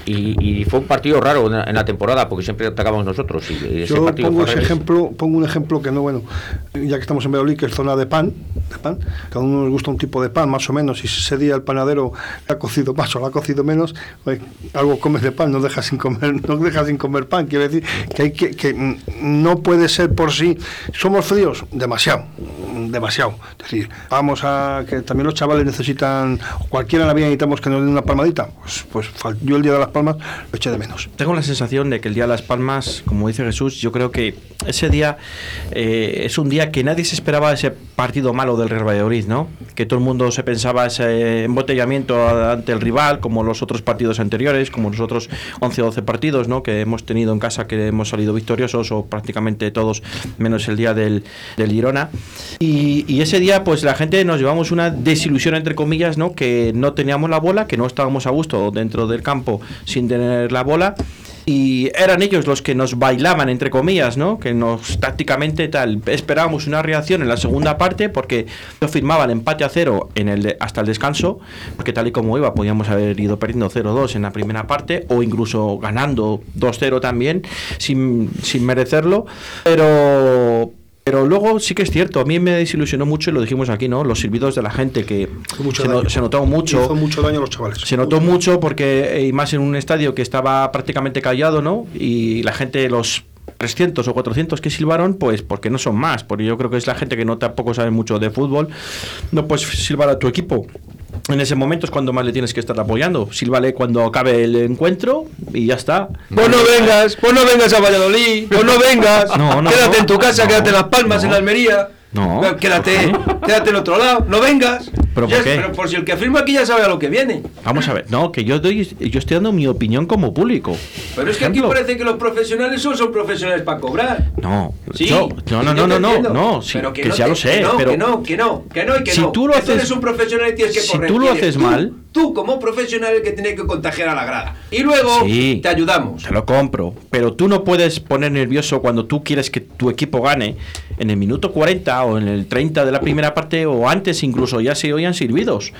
Speaker 5: y- y fue un partido raro en la, en la temporada porque siempre atacábamos nosotros. Y ese
Speaker 6: Yo
Speaker 5: partido
Speaker 6: pongo ese ejemplo, pongo un ejemplo que no, bueno, ya que estamos en Valladolid, que es zona de pan, de pan, cada uno nos gusta un tipo de pan, más o menos, y si ese día el panadero ha cocido más o lo ha cocido menos, pues, algo comes de pan, no dejas sin comer, no dejas sin comer pan, quiere decir que hay que, que no puede ser por sí, somos fríos, demasiado, demasiado, es decir, vamos a que también los chavales necesitan, cualquiera en la vida necesitamos que nos den una palmadita, pues, pues yo el día de las palmas lo eché de menos.
Speaker 3: Tengo la sensación de que el día de las Palmas, como dice Jesús, yo creo que ese día eh, es un día que nadie se esperaba ese partido malo del Real Valladolid, ¿no? Que todo el mundo se pensaba ese embotellamiento ante el rival, como los otros partidos anteriores, como los otros 11 o 12 partidos, ¿no? Que hemos tenido en casa que hemos salido victoriosos o prácticamente todos, menos el día del, del Girona. Y, Y, ese día, pues la gente nos llevamos una desilusión, entre comillas, ¿no? Que no teníamos la bola, que no estábamos a gusto dentro del campo sin tener la bola. Y eran ellos los que nos bailaban, entre comillas, ¿no? Que nos tácticamente tal. Esperábamos una reacción en la segunda parte porque yo firmaba el empate a cero en el hasta el descanso, porque tal y como iba, podíamos haber ido perdiendo 0-2 en la primera parte o incluso ganando 2-0 también, sin, sin merecerlo. Pero. Pero luego sí que es cierto, a mí me desilusionó mucho, y lo dijimos aquí, ¿no? Los silbidos de la gente, que
Speaker 6: mucho
Speaker 3: se, no- se notó mucho.
Speaker 6: Hizo mucho daño a los chavales.
Speaker 3: Se notó mucho porque, eh, y más en un estadio que estaba prácticamente callado, ¿no? Y la gente, los 300 o 400 que silbaron, pues porque no son más, porque yo creo que es la gente que no tampoco sabe mucho de fútbol, no puedes silbar a tu equipo. En ese momento es cuando más le tienes que estar apoyando. Sílvale cuando acabe el encuentro y ya está.
Speaker 7: Pues no vengas, pues no vengas a Valladolid, pues no vengas.
Speaker 3: No, no,
Speaker 7: quédate
Speaker 3: no,
Speaker 7: en tu casa,
Speaker 3: no,
Speaker 7: quédate en Las Palmas, en Almería.
Speaker 3: No.
Speaker 7: Quédate, quédate en otro lado, no vengas.
Speaker 3: ¿Pero por qué?
Speaker 7: pero por si el que firma aquí ya sabe a lo que viene.
Speaker 3: Vamos a ver, no, que yo doy, yo estoy dando mi opinión como público.
Speaker 7: Pero es que aquí parece que los profesionales son, son profesionales para cobrar.
Speaker 3: No,
Speaker 7: Sí,
Speaker 3: yo- no, no, no, no, no, no, sí,
Speaker 7: Pero
Speaker 3: que,
Speaker 7: no
Speaker 3: ya lo sé,
Speaker 7: no,
Speaker 3: pero
Speaker 7: que no, que no, que no y que
Speaker 3: Si
Speaker 7: no.
Speaker 3: tú lo haces-
Speaker 7: eres un profesional y tienes que
Speaker 3: si
Speaker 7: correr.
Speaker 3: tú lo haces
Speaker 7: tú,
Speaker 3: mal-
Speaker 7: Tú, como profesional, el que tiene que contagiar a la grada. Y luego
Speaker 3: Sí.
Speaker 7: te ayudamos.
Speaker 3: Te lo compro, pero tú no puedes poner nervioso cuando tú quieres que tu equipo gane en el minuto 40 o en el 30 de la primera parte o antes incluso ya se oían silbidos.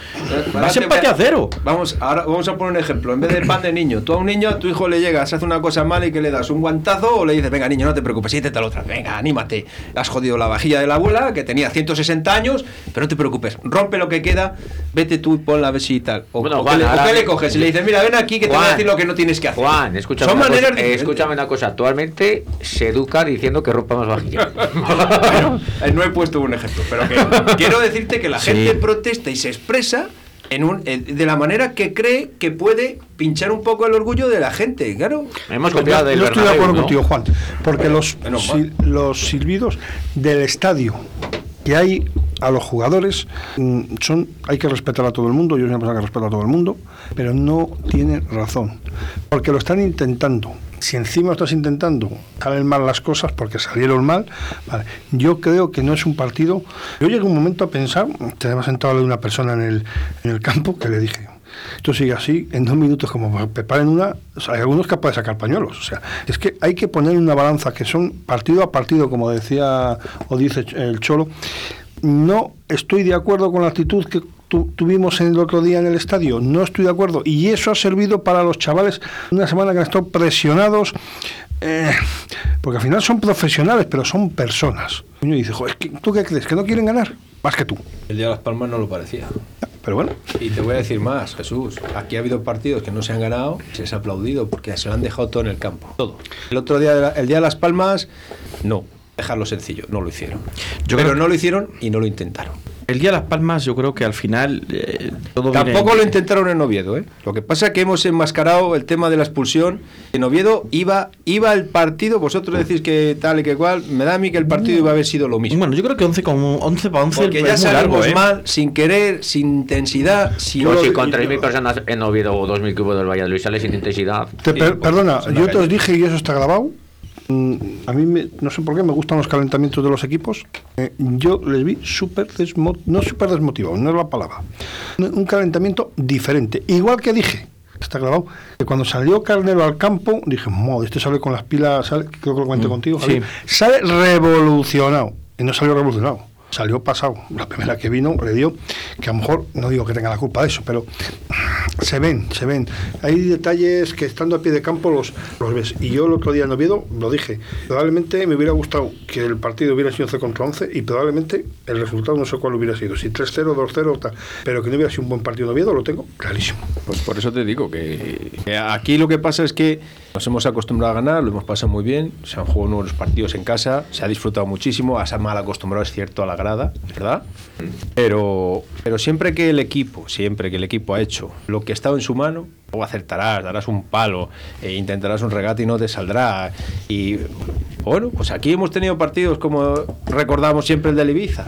Speaker 3: Vas
Speaker 7: te
Speaker 3: empate a cero.
Speaker 7: Vamos, ahora vamos a poner un ejemplo. En vez del pan de niño, tú a un niño, a tu hijo le llegas, hace una cosa mala y que le das un guantazo o le dices, venga niño, no te preocupes, la otra, venga, anímate. Has jodido la vajilla de la abuela, que tenía 160 años, pero no te preocupes, rompe lo que queda, vete tú y ponla a ver si tal. O,
Speaker 5: Bueno,
Speaker 7: o
Speaker 5: Juan,
Speaker 7: qué le, o qué le coges y le dices, mira, ven aquí que te voy a decir lo que no tienes que hacer.
Speaker 5: Juan, escúchame,
Speaker 7: Son
Speaker 5: una
Speaker 7: maneras
Speaker 5: cosa, eh, escúchame una cosa. Actualmente se educa diciendo que rompamos
Speaker 7: eh, no he puesto un ejemplo, pero que quiero decirte que la
Speaker 5: Sí.
Speaker 7: gente protesta y se expresa en un, de la manera que cree que puede pinchar un poco el orgullo de la gente, claro.
Speaker 5: Hemos
Speaker 6: Yo- yo estoy de acuerdo contigo, Juan, porque los, sil- los silbidos del estadio que hay a los jugadores mm, son hay que respetar a todo el mundo, yo soy una persona que respeta a todo el mundo, pero no tienen razón, porque lo están intentando. Si encima estás intentando, salen mal las cosas porque salieron mal, vale. yo creo que no es un partido. Yo llegué un momento a pensar, te había sentado de una persona en el, en el campo que le dije, esto sigue así, en dos minutos como preparen una, hay algunos capaces de sacar pañuelos. O sea, es que hay que poner una balanza que son partido a partido, como decía o dice el Cholo. No estoy de acuerdo con la actitud que tu- tuvimos el otro día en el estadio. No estoy de acuerdo. Y eso ha servido para los chavales una semana que han estado presionados. eh, porque al final son profesionales, pero son personas. Y uno dice, "Joder, ¿qué- ¿tú qué crees? ¿Que no quieren ganar? Más que tú.
Speaker 7: El día de las Palmas no lo parecía.
Speaker 6: Pero bueno.
Speaker 7: Y te voy a decir más, Jesús. Aquí ha habido partidos que no se han ganado, se les ha aplaudido porque se lo han dejado todo en el campo. Todo. El otro día, de la- el día de las Palmas, no. Dejarlo sencillo, no lo hicieron.
Speaker 3: Yo
Speaker 7: Pero
Speaker 3: creo-
Speaker 7: no lo hicieron y no lo intentaron.
Speaker 3: El día de las Palmas yo creo que al final eh, todo viene-
Speaker 7: Tampoco lo intentaron en Oviedo, ¿eh? Lo que pasa es que hemos enmascarado el tema de la expulsión. En Oviedo iba, iba el partido, vosotros decís que tal y que cual, me da a mí que el partido iba a haber sido lo mismo.
Speaker 3: Bueno, yo creo que 11 con 11 para 11
Speaker 7: Porque
Speaker 3: es
Speaker 7: ya
Speaker 3: muy
Speaker 7: salimos
Speaker 3: largo, ¿eh?
Speaker 7: mal, sin querer, sin intensidad. sin
Speaker 5: Pues si con 3.000 personas en Oviedo o 2.000 que hubo del Valladolid sale sin intensidad.
Speaker 6: Te per- perdona,
Speaker 5: es una
Speaker 6: yo te os dije y eso está grabado. Mm, A mí me- no sé por qué me gustan los calentamientos de los equipos. Eh, yo les vi súper desmo- no súper desmotivados, no es la palabra. Un, calentamiento diferente. Igual que dije, está grabado, que cuando salió Carnero al campo, dije, este sale con las pilas, sale- creo que lo comenté contigo,
Speaker 3: sí.
Speaker 6: Javier, sale revolucionado. Y no salió revolucionado. Salió pasado. La primera que vino le dio, que a lo mejor, no digo que tenga la culpa de eso, pero se ven, se ven. Hay detalles que estando a pie de campo los, los ves. Y yo el otro día en Oviedo lo dije. Probablemente me hubiera gustado que el partido hubiera sido 11 contra 11 y probablemente el resultado no sé cuál hubiera sido. Si 3-0, 2-0, tal. Pero que no hubiera sido un buen partido en Oviedo, lo tengo clarísimo.
Speaker 7: Pues por eso te digo que, que aquí lo que pasa es que nos hemos acostumbrado a ganar, lo hemos pasado muy bien, se han jugado unos partidos en casa, se ha disfrutado muchísimo, a ser mal acostumbrado, es cierto, a la grada, ¿verdad? Pero, pero siempre que el equipo, siempre que el equipo ha hecho lo que ha estado en su mano, o acertarás, darás un palo, e intentarás un regate y no te saldrá. Y bueno, pues aquí hemos tenido partidos como recordamos siempre el de Ibiza.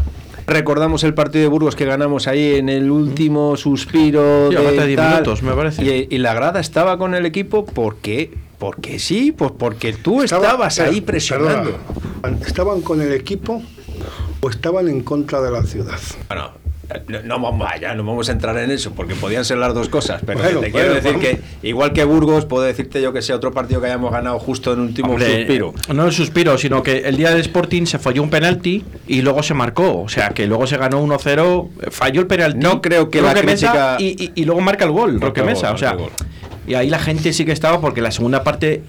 Speaker 7: Recordamos el partido de Burgos que ganamos ahí en el último suspiro
Speaker 3: Sí, de
Speaker 7: de
Speaker 3: 10
Speaker 7: tal.
Speaker 3: minutos, me parece.
Speaker 7: Y, y la grada estaba con el equipo porque porque sí, pues porque tú
Speaker 6: Estaba-
Speaker 7: estabas ahí presionando.
Speaker 6: perdona, ¿Estaban con el equipo o estaban en contra de la ciudad.
Speaker 7: Bueno, no, no vamos vaya, no vamos a entrar en eso, porque podían ser las dos cosas, pero
Speaker 6: Bueno,
Speaker 7: te quiero
Speaker 6: bueno,
Speaker 7: decir
Speaker 6: vamos.
Speaker 7: que, igual que Burgos, puedo decirte yo que sea otro partido que hayamos ganado justo en último
Speaker 3: Hombre,
Speaker 7: suspiro.
Speaker 3: No el suspiro, sino que el día del Sporting se falló un penalti y luego se marcó. O sea, que luego se ganó 1-0, falló el penalti.
Speaker 7: No creo que la
Speaker 3: Roque Mesa
Speaker 7: crítica-
Speaker 3: y, y- y luego marca el gol, Roque Mesa.
Speaker 7: gol,
Speaker 3: o sea. Y ahí la gente sí que estaba porque la segunda parte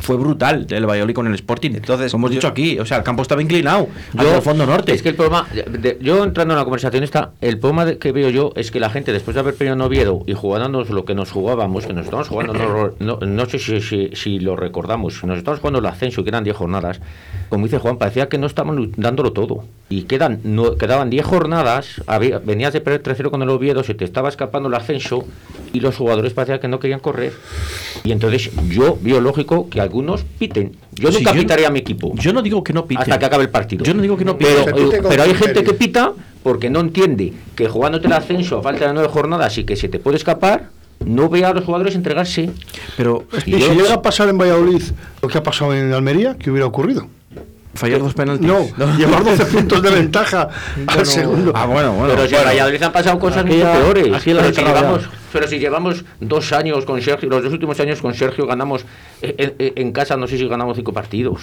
Speaker 3: fue brutal del Valladolid con el Sporting. Entonces, como hemos dicho aquí, o sea, el campo estaba inclinado hacia el fondo norte.
Speaker 5: Es que el problema, de- yo entrando en la conversación esta, el problema de- que veo yo es que la gente después de haber perdido en Oviedo y jugándonos lo que nos jugábamos, que nos estamos jugando, no, no- no sé si, si- si lo recordamos, nos estamos jugando el ascenso y quedan 10 jornadas, como dice Juan, parecía que no estaban dándolo todo. Y quedan, no, quedaban 10 jornadas, había- venías de perder 3-0 con el Oviedo, se te estaba escapando el ascenso y los jugadores parecía que no querían correr. Y entonces yo veo lógico que algunos piten. Yo
Speaker 3: Sí,
Speaker 5: nunca
Speaker 3: yo-
Speaker 5: pitaría a mi equipo.
Speaker 3: Yo no digo que no pite.
Speaker 5: Hasta que acabe el partido.
Speaker 3: Yo no digo que no
Speaker 5: Pero,
Speaker 3: pite.
Speaker 5: eh,
Speaker 3: Pite con
Speaker 5: pero hay gente que pita porque no entiende que jugándote el ascenso a falta de nueve jornadas y que se te puede escapar, no ve a los jugadores entregarse.
Speaker 3: Pero
Speaker 6: Y si llega a pasar en Valladolid lo que ha pasado en Almería, ¿qué hubiera ocurrido?
Speaker 3: Fallar dos penaltis.
Speaker 6: No, llevar 12 puntos de ventaja al segundo.
Speaker 3: Ah, bueno, bueno.
Speaker 5: pero si en
Speaker 3: bueno.
Speaker 5: Valladolid han pasado cosas
Speaker 4: Aquí
Speaker 5: mucho
Speaker 4: ya-
Speaker 5: peores.
Speaker 4: aquí la
Speaker 5: pero, si llevamos, dos años con Sergio, los dos últimos años con Sergio ganamos eh, eh, en, casa, no sé si ganamos cinco partidos.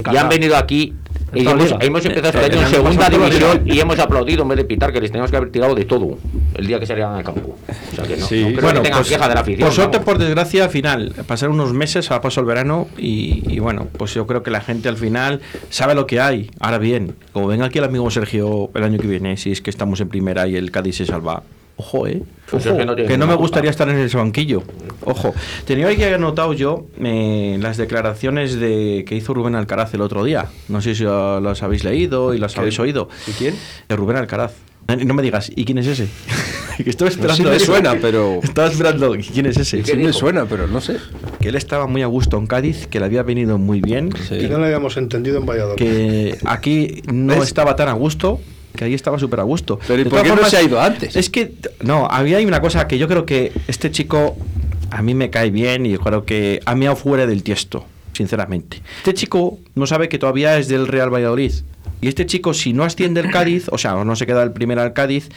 Speaker 5: Y
Speaker 4: casa.
Speaker 5: han venido aquí. Y hemos, empezado este
Speaker 3: Eh,
Speaker 5: año en segunda división y hemos aplaudido en vez de pitar que les teníamos que haber tirado de todo el día que salían al campo. O sea que no,
Speaker 3: Sí.
Speaker 5: no creo
Speaker 3: Bueno,
Speaker 5: que tengan
Speaker 3: pues,
Speaker 5: queja de la afición.
Speaker 3: Por suerte, por desgracia, al final, pasaron unos meses, ha pasado el verano y, y bueno, pues yo creo que la gente al final sabe lo que hay. Ahora bien, como venga aquí el amigo Sergio el año que viene, si es que estamos en primera y el Cádiz se salva. Ojo, eh.
Speaker 5: Pues que no tiene
Speaker 3: que no me gustaría estar en ese banquillo. Ojo. Tenía que haber notado yo eh, las declaraciones de que hizo Rubén Alcaraz el otro día. No sé si las habéis leído y las
Speaker 7: ¿Qué?
Speaker 3: habéis oído.
Speaker 7: ¿Y quién?
Speaker 3: De Rubén Alcaraz. Eh, No me digas, ¿y quién es ese? que estaba esperando
Speaker 7: sí me
Speaker 3: eso.
Speaker 7: suena, pero-
Speaker 3: Estaba esperando, ¿quién es ese?
Speaker 7: Sí me suena, pero no sé.
Speaker 3: Que él estaba muy a gusto en Cádiz, que le había venido muy bien,
Speaker 6: Que no lo habíamos entendido en Valladolid.
Speaker 3: que aquí no
Speaker 7: ¿Ves?
Speaker 3: estaba tan a gusto, que ahí estaba súper a gusto.
Speaker 7: Pero ¿y
Speaker 3: De
Speaker 7: por qué no se ha ido antes?
Speaker 3: Es que, no, había una cosa que yo creo que este chico a mí me cae bien y yo creo que ha meado fuera del tiesto, sinceramente. Este chico no sabe que todavía es del Real Valladolid. Y este chico, si no asciende el Cádiz, o sea, o no se queda el primer al Cádiz,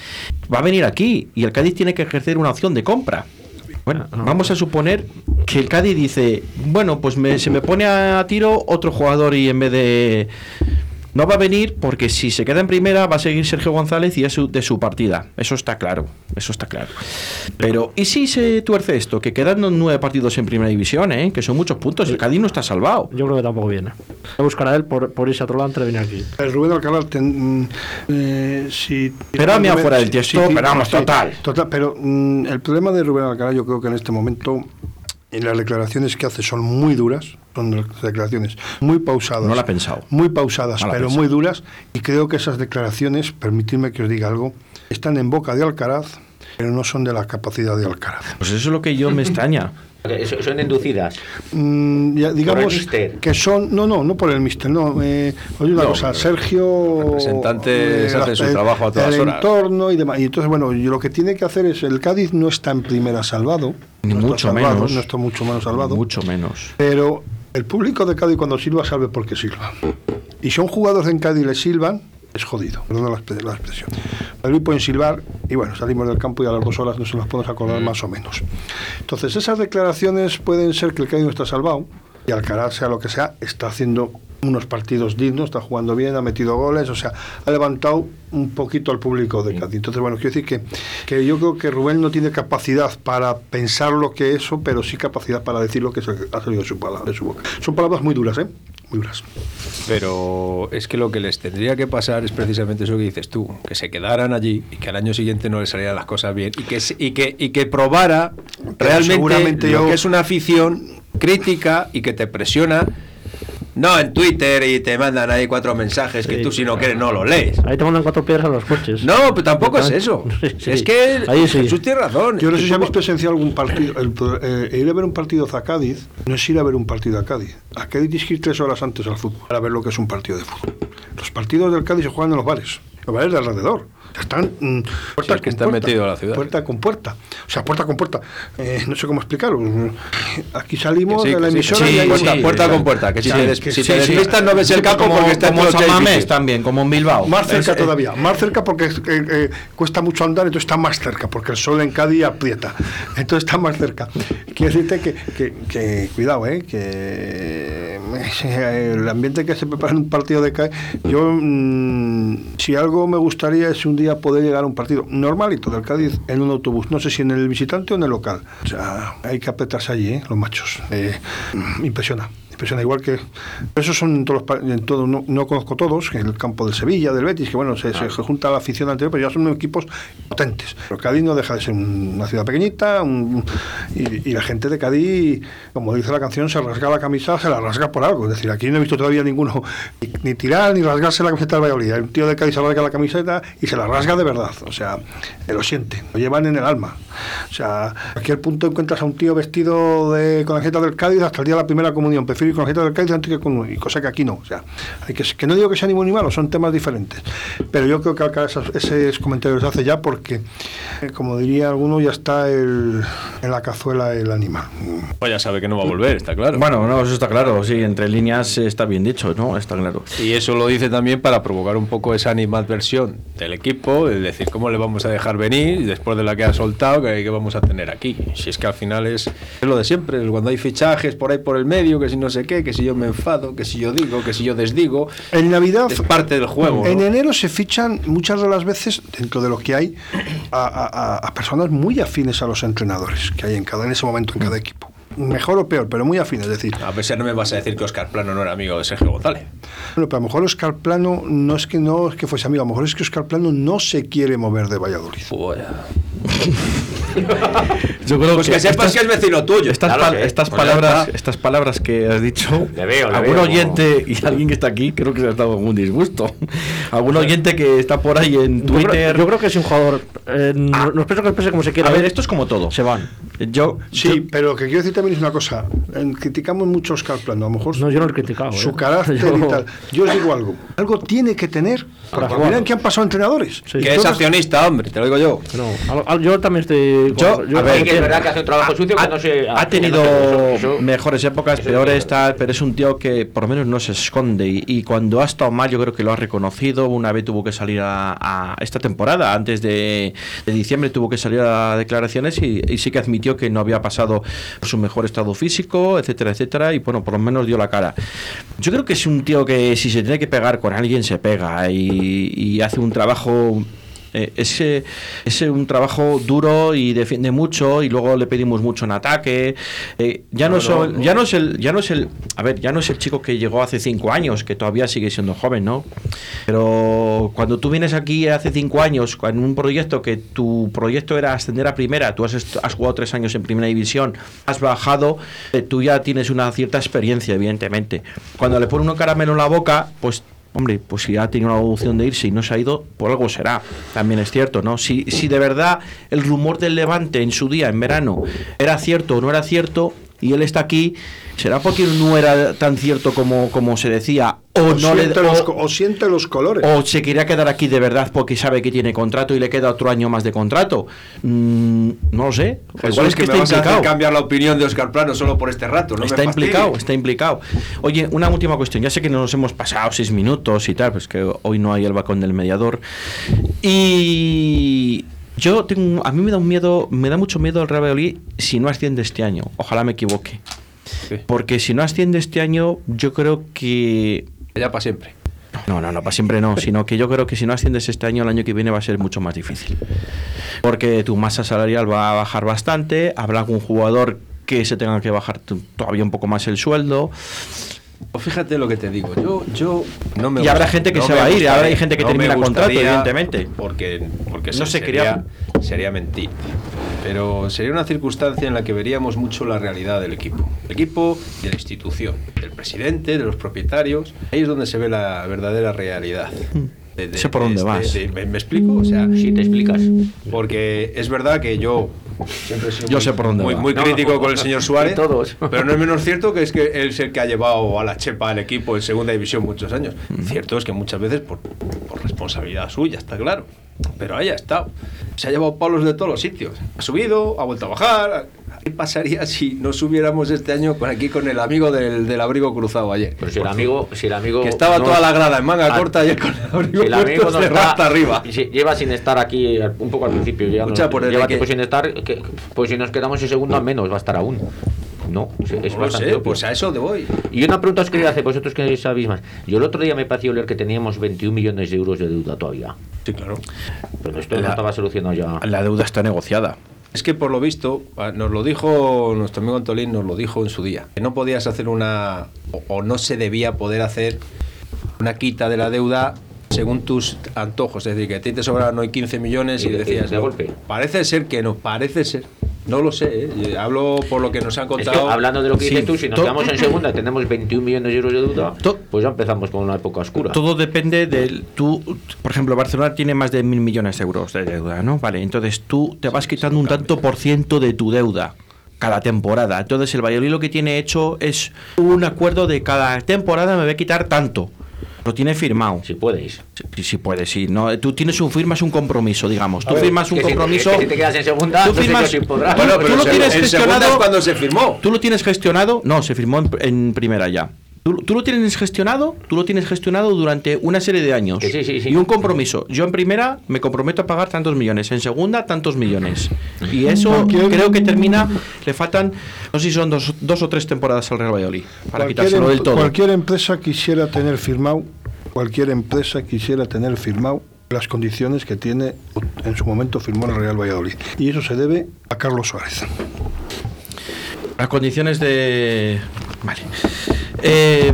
Speaker 3: va a venir aquí y el Cádiz tiene que ejercer una opción de compra. Bueno, vamos a suponer que el Cádiz dice, bueno, pues me- se me pone a tiro otro jugador y en vez de... No va a venir porque si se queda en primera va a seguir Sergio González y es su- de su partida. Eso está claro, eso está claro. Pero, ¿y si se tuerce esto? Que quedan nueve partidos en primera división, ¿eh? que son muchos puntos. El Cádiz no está salvado.
Speaker 4: Yo creo que tampoco viene. Voy a buscar a él por, por irse a otro lado antes de venir aquí.
Speaker 6: El Rubén Alcalá, ten- mm, eh, si,
Speaker 3: Pero del
Speaker 6: sí,
Speaker 3: tiesto,
Speaker 6: sí,
Speaker 3: pero vamos,
Speaker 6: sí,
Speaker 3: total.
Speaker 6: Total, pero mm, el problema de Rubén Alcalá, yo creo que en este momento, en las declaraciones que hace son muy duras, declaraciones muy pausadas.
Speaker 3: No la ha pensado.
Speaker 6: Muy pausadas,
Speaker 3: No
Speaker 6: pero
Speaker 3: pensado.
Speaker 6: muy duras, y creo que esas declaraciones, permitidme que os diga algo, están en boca de Alcaraz, pero no son de la capacidad de Alcaraz.
Speaker 3: Pues eso es lo que yo me extraña.
Speaker 5: Son inducidas.
Speaker 6: Mm, ya, digamos que son no no no por el mister no eh, oye una
Speaker 7: No,
Speaker 6: cosa Sergio
Speaker 7: el representante se hace
Speaker 6: la-
Speaker 7: su trabajo a todas
Speaker 6: el
Speaker 7: horas.
Speaker 6: entorno y demás y entonces bueno lo que tiene que hacer es el Cádiz no está en primera salvado
Speaker 3: Ni
Speaker 6: no está
Speaker 3: mucho
Speaker 6: salvado,
Speaker 3: menos.
Speaker 6: no está mucho menos salvado
Speaker 3: Mucho menos.
Speaker 6: pero el público de Cádiz cuando silba sabe por qué silba y si a un jugador en Cádiz le silban es jodido, perdón la, la expresión. Madrid pueden silbar y bueno, salimos del campo y a las dos horas no se las podemos acordar más o menos. Entonces esas declaraciones pueden ser que el Cádiz no está salvado y Alcaraz, sea lo que sea, está haciendo unos partidos dignos, está jugando bien, ha metido goles, o sea, ha levantado un poquito al público de Cádiz. Entonces, bueno, quiero decir que, que yo creo que Rubén no tiene capacidad para pensar lo que es eso, pero sí capacidad para decir lo que ha salido de su, palabra, de su boca. Son palabras muy duras, ¿eh? Muy duras.
Speaker 7: Pero es que lo que les tendría que pasar es precisamente eso que dices tú, que se quedaran allí y que al año siguiente no les salieran las cosas bien y que y que y que probara realmente lo
Speaker 6: yo-
Speaker 7: que es una afición crítica y que te presiona no en Twitter y te mandan ahí cuatro mensajes que tú si no quieres no los lees.
Speaker 4: Ahí te mandan cuatro piedras a los coches.
Speaker 7: No, pero tampoco es eso.
Speaker 4: Sí.
Speaker 7: Es que
Speaker 4: Ahí sí.
Speaker 7: Jesús tiene razón.
Speaker 6: Yo no sé si habéis presenciado algún partido. El, eh, ir a ver un partido a Cádiz no es ir a ver un partido a Cádiz. A Cádiz tienes que ir tres horas antes al fútbol para ver lo que es un partido de fútbol. Los partidos del Cádiz se juegan en los bares. los bares de alrededor. Están mm, puerta
Speaker 7: es que está
Speaker 6: puerta,
Speaker 7: metido a la ciudad.
Speaker 6: Puerta con puerta. O sea, puerta con puerta. Eh, no sé cómo explicarlo. Aquí salimos
Speaker 7: Que sí,
Speaker 6: de la
Speaker 7: que
Speaker 6: emisora
Speaker 7: sí,
Speaker 6: y hay
Speaker 7: puerta- puerta con puerta, que si te des- si te despistas no ves el campo
Speaker 3: como,
Speaker 7: porque está
Speaker 3: como Mamés
Speaker 7: difícil.
Speaker 3: también, como en Bilbao.
Speaker 6: Más cerca
Speaker 3: Es- eh,
Speaker 6: todavía, más cerca porque eh, eh, cuesta mucho andar, entonces está más cerca, porque el sol en Cádiz aprieta, entonces está más cerca. Quiero decirte que, que- que, cuidado, eh, que eh, el ambiente que se prepara en un partido de Cádiz, yo mm, si algo me gustaría es un día poder llegar a un partido normalito del Cádiz en un autobús, no sé si en el visitante o en el local. O sea, hay que apretarse allí, eh, los machos. Eh, impresiona impresiona igual que esos son en todos los en todo no, no conozco todos en el campo del Sevilla del Betis que bueno se, se junta la afición anterior pero ya son equipos potentes. Pero Cádiz no deja de ser una ciudad pequeñita un- y, y la gente de Cádiz como dice la canción se rasga la camisa se la rasga por algo. Es decir aquí no he visto todavía ninguno ni, ni tirar ni rasgarse la camiseta del Valladolid. Un tío de Cádiz se rasga la camiseta y se la rasga de verdad. O sea lo siente lo llevan en el alma. O sea a cualquier punto encuentras a un tío vestido de, con la camiseta del Cádiz hasta el día de la primera comunión. Prefiero ir con la camiseta del Cádiz antes que con uno, y cosa que aquí no o sea hay que, que no digo que sea ni bueno ni malo son temas diferentes pero yo creo que acá esos, esos comentarios los hace ya porque eh, como diría alguno ya está el, en la cazuela el animal
Speaker 7: Pues ya sabe que no va a volver, está claro.
Speaker 3: Bueno, no, eso está claro, sí, entre líneas está bien dicho, ¿no? Está claro.
Speaker 7: Y eso lo dice también para provocar un poco esa animadversión del equipo, es decir, cómo le vamos a dejar venir después de la que ha soltado, que, que vamos a tener aquí. Si es que al final es, es lo de siempre, cuando hay fichajes por ahí por el medio, que si no sé qué, que si yo me enfado, que si yo digo, que si yo desdigo,
Speaker 6: en Navidad
Speaker 7: es parte del juego.
Speaker 6: En
Speaker 7: ¿no?
Speaker 6: enero se fichan muchas de las veces, dentro de lo que hay, a, a- a- a personas muy afines a los entrenadores que hay en cada en ese momento en cada equipo. Mejor o peor, pero muy afines. Es decir,
Speaker 7: A pesar no me vas a decir que Oscar Plano no era amigo de Sergio González.
Speaker 6: bueno, pero a lo mejor Oscar Plano no es que no es que fuese amigo, a lo mejor es que Oscar Plano no se quiere mover de Valladolid.
Speaker 3: Yo creo
Speaker 7: Pues que sepas que es vecino tuyo.
Speaker 3: Estas,
Speaker 7: Claro que es.
Speaker 3: estas
Speaker 7: Pues
Speaker 3: palabras,
Speaker 7: está.
Speaker 3: estas palabras que has dicho,
Speaker 5: Le veo, le
Speaker 3: algún
Speaker 5: veo,
Speaker 3: oyente y alguien que está aquí, creo que se ha dado algún disgusto. Algún oyente que está por ahí en
Speaker 4: Yo creo,
Speaker 3: Twitter.
Speaker 4: yo creo que es un jugador. eh, no, no pienso que pese como se quiera.
Speaker 3: A ver, esto es como todo.
Speaker 4: Se van.
Speaker 3: Yo,
Speaker 6: Sí, pero lo que quiero decir también es una cosa. Criticamos mucho a Oscar Plano, a lo mejor
Speaker 4: No, yo no lo he criticado.
Speaker 6: su
Speaker 4: eh.
Speaker 6: carácter
Speaker 4: Yo-
Speaker 6: y tal. Yo os digo algo. Algo tiene que tener.
Speaker 4: Para
Speaker 6: miren que han pasado entrenadores.
Speaker 4: Sí.
Speaker 7: Que es accionista, hombre, te lo digo yo.
Speaker 4: No, al- al- yo también estoy.
Speaker 3: Yo,
Speaker 4: con-
Speaker 3: a
Speaker 4: yo-
Speaker 3: ver,
Speaker 5: que es verdad que hace un trabajo sucio que no se...
Speaker 3: ha tenido
Speaker 5: se- eso- eso-
Speaker 3: mejores épocas, peores,
Speaker 5: es
Speaker 3: tal, pero es un tío que por lo menos no se esconde y, y cuando ha estado mal yo creo que lo ha reconocido. Una vez tuvo que salir a, a esta temporada, antes de, de diciembre tuvo que salir a declaraciones y, y sí que admitió que no había pasado su mejor estado físico, etcétera, etcétera, y bueno, por lo menos dio la cara. Yo creo que es un tío que si se tiene que pegar con alguien se pega y, y hace un trabajo eh, ese es un trabajo duro y defiende mucho y luego le pedimos mucho en ataque Eh, ya no,
Speaker 7: No,
Speaker 3: son-
Speaker 7: no, no.
Speaker 3: ya no es el ya no es el a ver ya no es el chico que llegó hace cinco años que todavía sigue siendo joven no pero cuando tú vienes aquí hace cinco años en un proyecto que tu proyecto era ascender a primera tú has jugado tres años en primera división has bajado eh, tú ya tienes una cierta experiencia evidentemente cuando le pone uno caramelo en la boca pues Hombre, pues si ha tenido la opción de irse y no se ha ido, por algo será. También es cierto, ¿no? Si, si de verdad el rumor del Levante en su día, en verano, era cierto o no era cierto, y él está aquí, será porque no era tan cierto como, como se decía, o,
Speaker 6: O,
Speaker 3: no le
Speaker 6: siente los,
Speaker 3: o,
Speaker 6: o siente los colores.
Speaker 3: o se quería quedar aquí de verdad porque sabe que tiene contrato y le queda otro año más de contrato. Mm, no lo sé.
Speaker 7: Igual
Speaker 3: Igual
Speaker 7: es que,
Speaker 3: está
Speaker 7: me vas a hacer
Speaker 3: implicado.
Speaker 7: cambiar la opinión de Oscar Plano solo por este rato. No
Speaker 3: está
Speaker 7: me fastidies.
Speaker 3: implicado, está implicado. Oye, una última cuestión. Ya sé que nos hemos pasado seis minutos y tal, pues que hoy no hay el balcón del mediador. Y yo tengo, a mí me da un miedo, me da mucho miedo el Real Valladolid si no asciende este año. Ojalá me equivoque. Porque si no asciende este año, yo creo que
Speaker 7: Ya para siempre.
Speaker 3: no, no, no, para siempre no, sino que yo creo que si no asciendes este año, el año que viene va a ser mucho más difícil. Porque tu masa salarial va a bajar bastante, habrá algún jugador que se tenga que bajar todavía un poco más el sueldo.
Speaker 7: Pues fíjate lo que te digo. Yo, yo no me
Speaker 3: Y habrá gente que
Speaker 7: no
Speaker 3: se va a ir, y habrá gente que
Speaker 7: no
Speaker 3: termina contrato,
Speaker 7: gustaría,
Speaker 3: evidentemente.
Speaker 7: Porque, porque
Speaker 3: No
Speaker 7: se-
Speaker 3: se
Speaker 7: sería,
Speaker 3: quería-
Speaker 7: sería mentir. Pero sería una circunstancia en la que veríamos mucho la realidad del equipo. El equipo de la institución, del presidente, de los propietarios. Ahí es donde se ve la verdadera realidad. De- de-
Speaker 3: Sé por
Speaker 7: de
Speaker 3: dónde
Speaker 7: este-
Speaker 3: vas.
Speaker 7: de- ¿me, me explico? O sea,
Speaker 5: Si te explicas.
Speaker 7: porque es verdad que yo Siempre
Speaker 3: Yo
Speaker 7: muy-
Speaker 3: sé por dónde
Speaker 7: muy,
Speaker 3: va.
Speaker 7: muy
Speaker 3: No.
Speaker 7: crítico con el señor Suárez.
Speaker 4: Todos.
Speaker 7: Pero no es menos cierto que es que él es el que ha llevado a la chepa al equipo en segunda división muchos años. Cierto es que muchas veces por, por responsabilidad suya, está claro. Pero ahí ha estado. Se ha llevado palos de todos los sitios. Ha subido, ha vuelto a bajar. ¿Qué pasaría si no subiéramos este año con aquí con el amigo del, del abrigo cruzado ayer?
Speaker 5: Pero si el amigo, si el amigo
Speaker 7: Que estaba
Speaker 5: no-
Speaker 7: toda la grada en manga corta él con el abrigo
Speaker 5: si el amigo
Speaker 7: puesto
Speaker 5: no está-
Speaker 7: rasta arriba.
Speaker 5: si lleva sin estar aquí un poco al principio, ya no-
Speaker 7: por
Speaker 5: lleva
Speaker 7: que-
Speaker 5: tiempo sin estar, que- pues si nos quedamos en segundo al menos va a estar aún. No, es, es
Speaker 7: No
Speaker 5: bastante
Speaker 7: sé, pues a eso te voy.
Speaker 5: Y una pregunta os quería hacer, vosotros que sabéis más. Yo el otro día me pareció leer que teníamos 21 millones de euros de deuda todavía.
Speaker 7: Sí, claro.
Speaker 5: Pero esto no
Speaker 3: La-
Speaker 5: estaba solucionado ya.
Speaker 3: La deuda está negociada.
Speaker 7: Es que por lo visto, ah, nos lo dijo nuestro amigo Antolín, nos lo dijo en su día, que no podías hacer una, o, o no se debía poder hacer una quita de la deuda según tus antojos. Es decir, que a ti te sobraban hoy 15 millones y,
Speaker 5: Y de-
Speaker 7: decías,
Speaker 5: de
Speaker 7: no,
Speaker 5: golpe.
Speaker 7: parece ser que no, parece ser. No lo sé, ¿eh? Hablo por lo que nos han
Speaker 5: Es que,
Speaker 7: contado.
Speaker 5: hablando de lo que
Speaker 3: Sí,
Speaker 5: dices tú, si nos quedamos en segunda tenemos 21 millones de euros de deuda, pues ya empezamos con una época oscura.
Speaker 3: Todo depende del. Tú, por ejemplo, Barcelona tiene más de mil millones de euros de deuda, ¿no? Vale, entonces tú te vas quitando un tanto por ciento de tu deuda cada temporada. Entonces el Valladolid lo que tiene hecho es un acuerdo de cada temporada me voy a quitar tanto. Lo tiene firmado.
Speaker 5: Si podéis.
Speaker 3: Si, si puedes, sí. No, tú tienes un firmas un compromiso, digamos. Tú
Speaker 7: ver,
Speaker 3: firmas un
Speaker 5: si
Speaker 3: compromiso.
Speaker 5: que si te quedas en segunda,
Speaker 3: tú firmas-. Bueno, tú lo
Speaker 7: en
Speaker 3: tienes gestionado.
Speaker 7: es cuando se firmó.
Speaker 3: Tú lo tienes gestionado. No, se firmó en, en primera ya. Tú, tú lo tienes gestionado, tú lo tienes gestionado durante una serie de años.
Speaker 5: Sí, sí, sí.
Speaker 3: Y un compromiso. Yo en primera me comprometo a pagar tantos millones, en segunda tantos millones. Y eso creo que termina, le faltan, no sé si son dos, dos o tres temporadas al Real Valladolid, para quitárselo
Speaker 8: em-
Speaker 3: del todo.
Speaker 8: cualquier empresa quisiera tener firmado, cualquier empresa quisiera tener firmado las condiciones que tiene en su momento firmó el Real Valladolid. Y eso se debe a Carlos Suárez.
Speaker 3: Las condiciones de. Vale. Eh,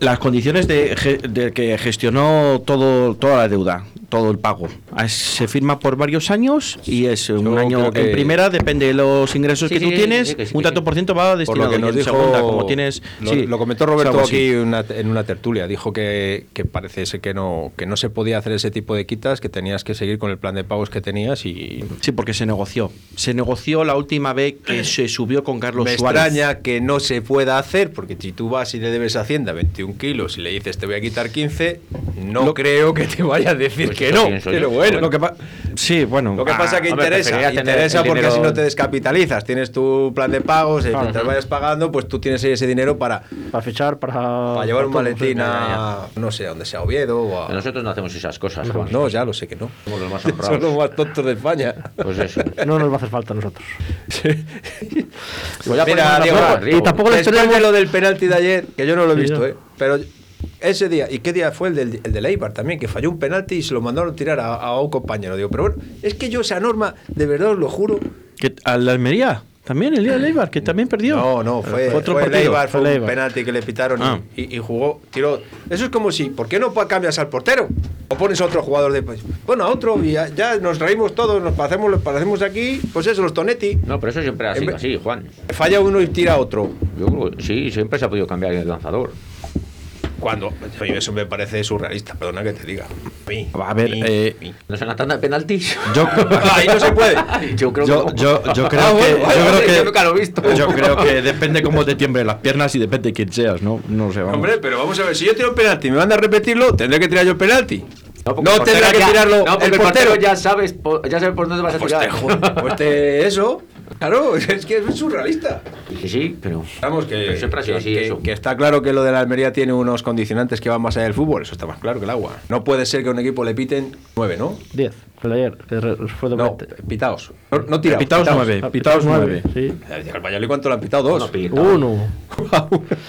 Speaker 3: las condiciones de, de que gestionó todo toda la deuda, todo el pago. Ah, es- Se firma por varios años y es un
Speaker 7: Yo
Speaker 3: año
Speaker 7: que-
Speaker 3: en primera, depende de los ingresos
Speaker 5: Sí,
Speaker 3: que
Speaker 5: sí,
Speaker 3: tú
Speaker 5: sí,
Speaker 3: tienes,
Speaker 5: sí, que sí,
Speaker 3: un tanto por ciento va
Speaker 7: Por
Speaker 3: destinado
Speaker 7: lo que nos
Speaker 3: en
Speaker 7: dijo,
Speaker 3: segunda, como tienes.
Speaker 7: lo,
Speaker 3: sí,
Speaker 7: lo comentó Roberto aquí una- en una tertulia, dijo que, que parece ser que no, que no se podía hacer ese tipo de quitas, que tenías que seguir con el plan de pagos que tenías y
Speaker 3: Sí, porque se negoció. Se negoció la última vez que se subió con Carlos
Speaker 7: me
Speaker 3: Suárez.
Speaker 7: extraña que no se pueda hacer, porque si tú vas y le debes a Hacienda 21 kilos y le dices te voy a quitar 15, no
Speaker 3: Lo-
Speaker 7: creo que te vaya a decir
Speaker 5: Pues
Speaker 7: que no.
Speaker 5: yo.
Speaker 7: Pero bueno,
Speaker 3: Lo que sí, bueno.
Speaker 7: Lo que pasa es que
Speaker 5: hombre,
Speaker 7: interesa, interesa porque
Speaker 5: dinero-
Speaker 7: así no te descapitalizas. Tienes tu plan de pagos, eh,
Speaker 4: Claro.
Speaker 7: mientras vayas pagando, pues tú tienes ahí ese dinero para,
Speaker 4: Para fichar, para.
Speaker 7: para llevar un maletín
Speaker 4: sí.
Speaker 7: a, no sé, a donde sea Oviedo o a...
Speaker 5: Pero Nosotros no hacemos esas cosas. Juan.
Speaker 7: No, ya lo sé que no.
Speaker 5: Somos los más honrados.
Speaker 7: los más tontos de España.
Speaker 5: Pues eso.
Speaker 4: No nos va a hacer falta a nosotros.
Speaker 5: Voy a
Speaker 7: Mira, Diego,
Speaker 4: y tampoco les
Speaker 7: Después
Speaker 4: tenemos-
Speaker 7: de lo del penalti de ayer, que yo no lo he
Speaker 4: Sí,
Speaker 7: visto,
Speaker 4: no.
Speaker 7: ¿eh? Pero ese día, ¿y qué día fue el del, el de Eibar también? Que falló un penalti y se lo mandaron tirar a, a un compañero. Digo, pero bueno, es que yo esa norma, de verdad os lo juro.
Speaker 3: ¿Que- ¿Al Almería? También el día de Eibar, que también perdió.
Speaker 7: No, no, fue,
Speaker 3: Fue otro
Speaker 7: fue el
Speaker 3: partido.
Speaker 7: Eibar, fue
Speaker 4: Fue el
Speaker 7: un penalti que le pitaron y-
Speaker 3: Ah.
Speaker 7: y, y jugó, tiró. Eso es como si, ¿por qué no cambias al portero? O pones a otro jugador de. pues, bueno, a otro y ya, ya nos reímos todos, nos parecemos, parecemos aquí, pues eso, los Tonetti.
Speaker 5: No, pero eso siempre ha sido así, Juan.
Speaker 7: Falla uno y tira otro.
Speaker 5: Yo creo que sí, siempre se ha podido cambiar el lanzador.
Speaker 7: Cuando, mí eso me parece surrealista, perdona que te diga. A
Speaker 3: ver, eh.
Speaker 5: ¿No es en la tanda de penaltis?
Speaker 3: Yo,
Speaker 7: Ahí no se puede.
Speaker 5: Yo creo
Speaker 3: yo,
Speaker 5: que
Speaker 3: yo, yo creo
Speaker 7: Ah,
Speaker 3: que,
Speaker 7: bueno,
Speaker 3: yo
Speaker 7: vale,
Speaker 3: creo que
Speaker 5: yo nunca lo he visto.
Speaker 3: yo creo que depende cómo te tiemblen las piernas y depende de quién seas, ¿no? No sé, vamos.
Speaker 7: Hombre, pero vamos a ver, si yo tiro un penalti y me van a repetirlo, tendré que tirar yo el penalti.
Speaker 5: No,
Speaker 7: No
Speaker 5: portero
Speaker 7: tendrá que
Speaker 5: ya-
Speaker 7: tirarlo
Speaker 5: no,
Speaker 7: el
Speaker 5: el
Speaker 7: portero.
Speaker 5: ya sabes, ya sabes por dónde vas a
Speaker 7: Pues te,
Speaker 5: tirar.
Speaker 7: pues te- eso. Claro, es que es surrealista.
Speaker 5: Sí, sí, pero.
Speaker 7: Vamos, que,
Speaker 5: Pero siempre ha sido
Speaker 7: que-
Speaker 5: así
Speaker 7: que-
Speaker 5: eso.
Speaker 7: que está claro que lo de la Almería tiene unos condicionantes que van más allá del fútbol, eso está más claro que el agua. No puede ser que a un equipo le piten nueve, ¿no?
Speaker 4: 10. El de ayer, que re- fue
Speaker 7: No, pitaos. No, no tiraos.
Speaker 3: Pitaos nueve,
Speaker 4: Ah,
Speaker 3: pitaos nueve.
Speaker 4: Sí.
Speaker 7: Al Valladolid, ¿cuánto le han pitado? Dos.
Speaker 5: No.
Speaker 4: Uno.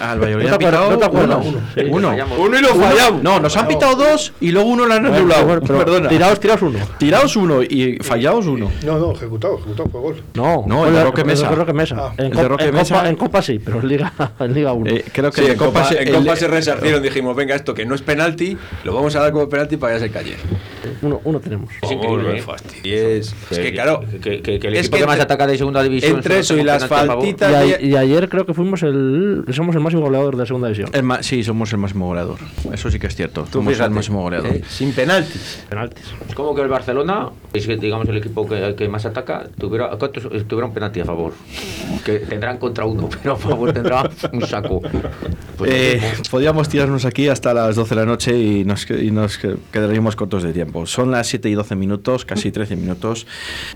Speaker 3: Al Valladolid han pitado
Speaker 4: no te acuerdas,
Speaker 3: uno.
Speaker 4: uno, sí.
Speaker 3: Uno.
Speaker 5: Fallamos.
Speaker 7: Uno y lo
Speaker 3: Uno-
Speaker 7: fallamos.
Speaker 3: No, nos han pitado dos y luego uno lo han anulado.
Speaker 4: bueno, pero
Speaker 3: Perdona.
Speaker 4: Tiraos, tiraos uno.
Speaker 3: Tiraos uno y fallaos uno.
Speaker 8: No, no, ejecutado, ejecutado, fue gol.
Speaker 4: No,
Speaker 3: No, el de Roque Mesa.
Speaker 4: el de Roque Mesa.
Speaker 8: Ah,
Speaker 4: en,
Speaker 3: el de
Speaker 4: Copa,
Speaker 3: Roque
Speaker 4: en,
Speaker 3: Mesa.
Speaker 4: Copa, en Copa sí, pero en Liga, en Liga 1.
Speaker 3: Eh, creo que
Speaker 7: Sí,
Speaker 3: en
Speaker 7: en Copa,
Speaker 3: se-
Speaker 7: en
Speaker 3: el-
Speaker 7: Copa se resarcieron, dijimos, venga, esto que no es penalti, lo vamos a dar como penalti para que ya se calle.
Speaker 4: Uno, uno tenemos.
Speaker 5: Es increíble, ¿eh?
Speaker 7: Es, es que claro,
Speaker 5: que, que- que el
Speaker 7: es
Speaker 5: equipo
Speaker 7: que
Speaker 5: que más
Speaker 7: entre-
Speaker 5: ataca de segunda división.
Speaker 7: entre eso y las faltitas
Speaker 4: Y, a- y ayer creo que fuimos el somos el máximo goleador de segunda división.
Speaker 3: El ma- sí, somos el máximo goleador. Eso sí que es cierto.
Speaker 7: Tú
Speaker 3: somos
Speaker 7: fíjate,
Speaker 3: el máximo goleador.
Speaker 7: eh, sin penaltis.
Speaker 4: Penaltis.
Speaker 5: Es como que el Barcelona, es que digamos el equipo que, que más ataca, tuviera, ¿cuántos tuviera un penalti a favor? Que tendrán contra uno, pero a favor tendrá un saco. Pues
Speaker 3: Eh, podríamos tirarnos aquí hasta las 12 de la noche y nos, y nos que- quedaríamos cortos de tiempo. Son las 7 y 12 minutos, casi 13 minutos.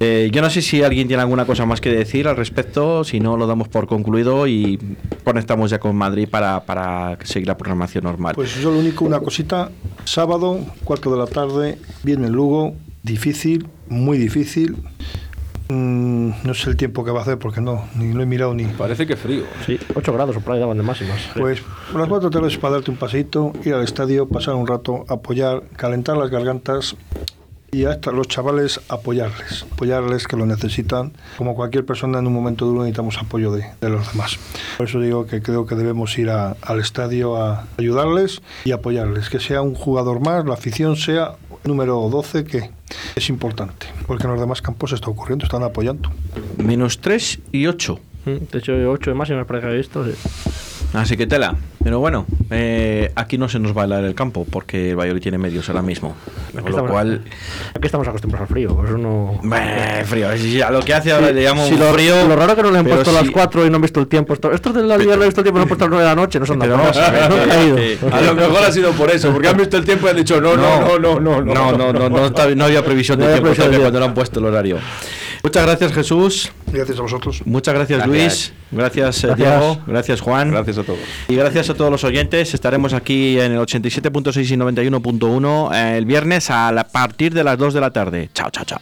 Speaker 3: Eh, yo no sé si alguien tiene alguna cosa más que decir al respecto, si no lo damos por concluido y conectamos ya con Madrid para, para seguir la programación normal.
Speaker 6: Pues yo lo único, una cosita, sábado, 4 de la tarde, viene Lugo, difícil, muy difícil. Mm, no sé el tiempo que va a hacer porque no, ni lo he mirado ni...
Speaker 7: Parece que frío.
Speaker 4: Sí, 8 grados o por ahí daban de máximas.
Speaker 6: Pues por las 4 tardes para darte un paseíto, ir al estadio, pasar un rato, apoyar, calentar las gargantas y a esta- los chavales apoyarles, apoyarles que lo necesitan. Como cualquier persona en un momento duro necesitamos apoyo de, de los demás. Por eso digo que creo que debemos ir a- al estadio a ayudarles y apoyarles. Que sea un jugador más, la afición sea número 12, que es importante, porque en los demás campos está ocurriendo, están apoyando.
Speaker 3: Menos 3 y 8.
Speaker 4: Mm, De hecho, 8 de máxima me parece que visto. sí.
Speaker 3: Así que tela. Pero bueno, eh, aquí no se nos va a helar el campo porque el Valladolid tiene medios ahora mismo. Con lo
Speaker 4: estamos-
Speaker 3: cual,
Speaker 4: Aquí estamos acostumbrados al frío, por eso no.
Speaker 3: Bah, frío. Si a lo que hace ahora
Speaker 4: Sí,
Speaker 3: le llamo
Speaker 4: sí, lo,
Speaker 3: frío.
Speaker 4: lo raro que no le han puesto a
Speaker 3: si-
Speaker 4: las 4 y no han visto el tiempo. Esto- Estos de la liga no han visto el tiempo, no han puesto a las 9 de la noche, no son
Speaker 3: Pero
Speaker 4: no
Speaker 3: eh,
Speaker 4: caído.
Speaker 3: eh,
Speaker 7: A lo mejor ha sido por eso, porque han visto el tiempo y han dicho no, no, no, no, no.
Speaker 3: No, no, no, no, no había previsión de
Speaker 4: No había
Speaker 3: tiempo
Speaker 4: previsión de tiempo.
Speaker 3: cuando le han puesto el horario. Muchas gracias, Jesús.
Speaker 6: Gracias a vosotros.
Speaker 3: Muchas gracias,
Speaker 5: Gracias.
Speaker 3: Luis. Gracias, eh,
Speaker 4: Gracias.
Speaker 3: Diego. Gracias, Juan.
Speaker 7: Gracias a todos.
Speaker 3: Y gracias a todos los oyentes. Estaremos aquí en el 87.6 y 91.1 eh, el viernes a la- partir de las 2 de la tarde. Chao, chao, chao.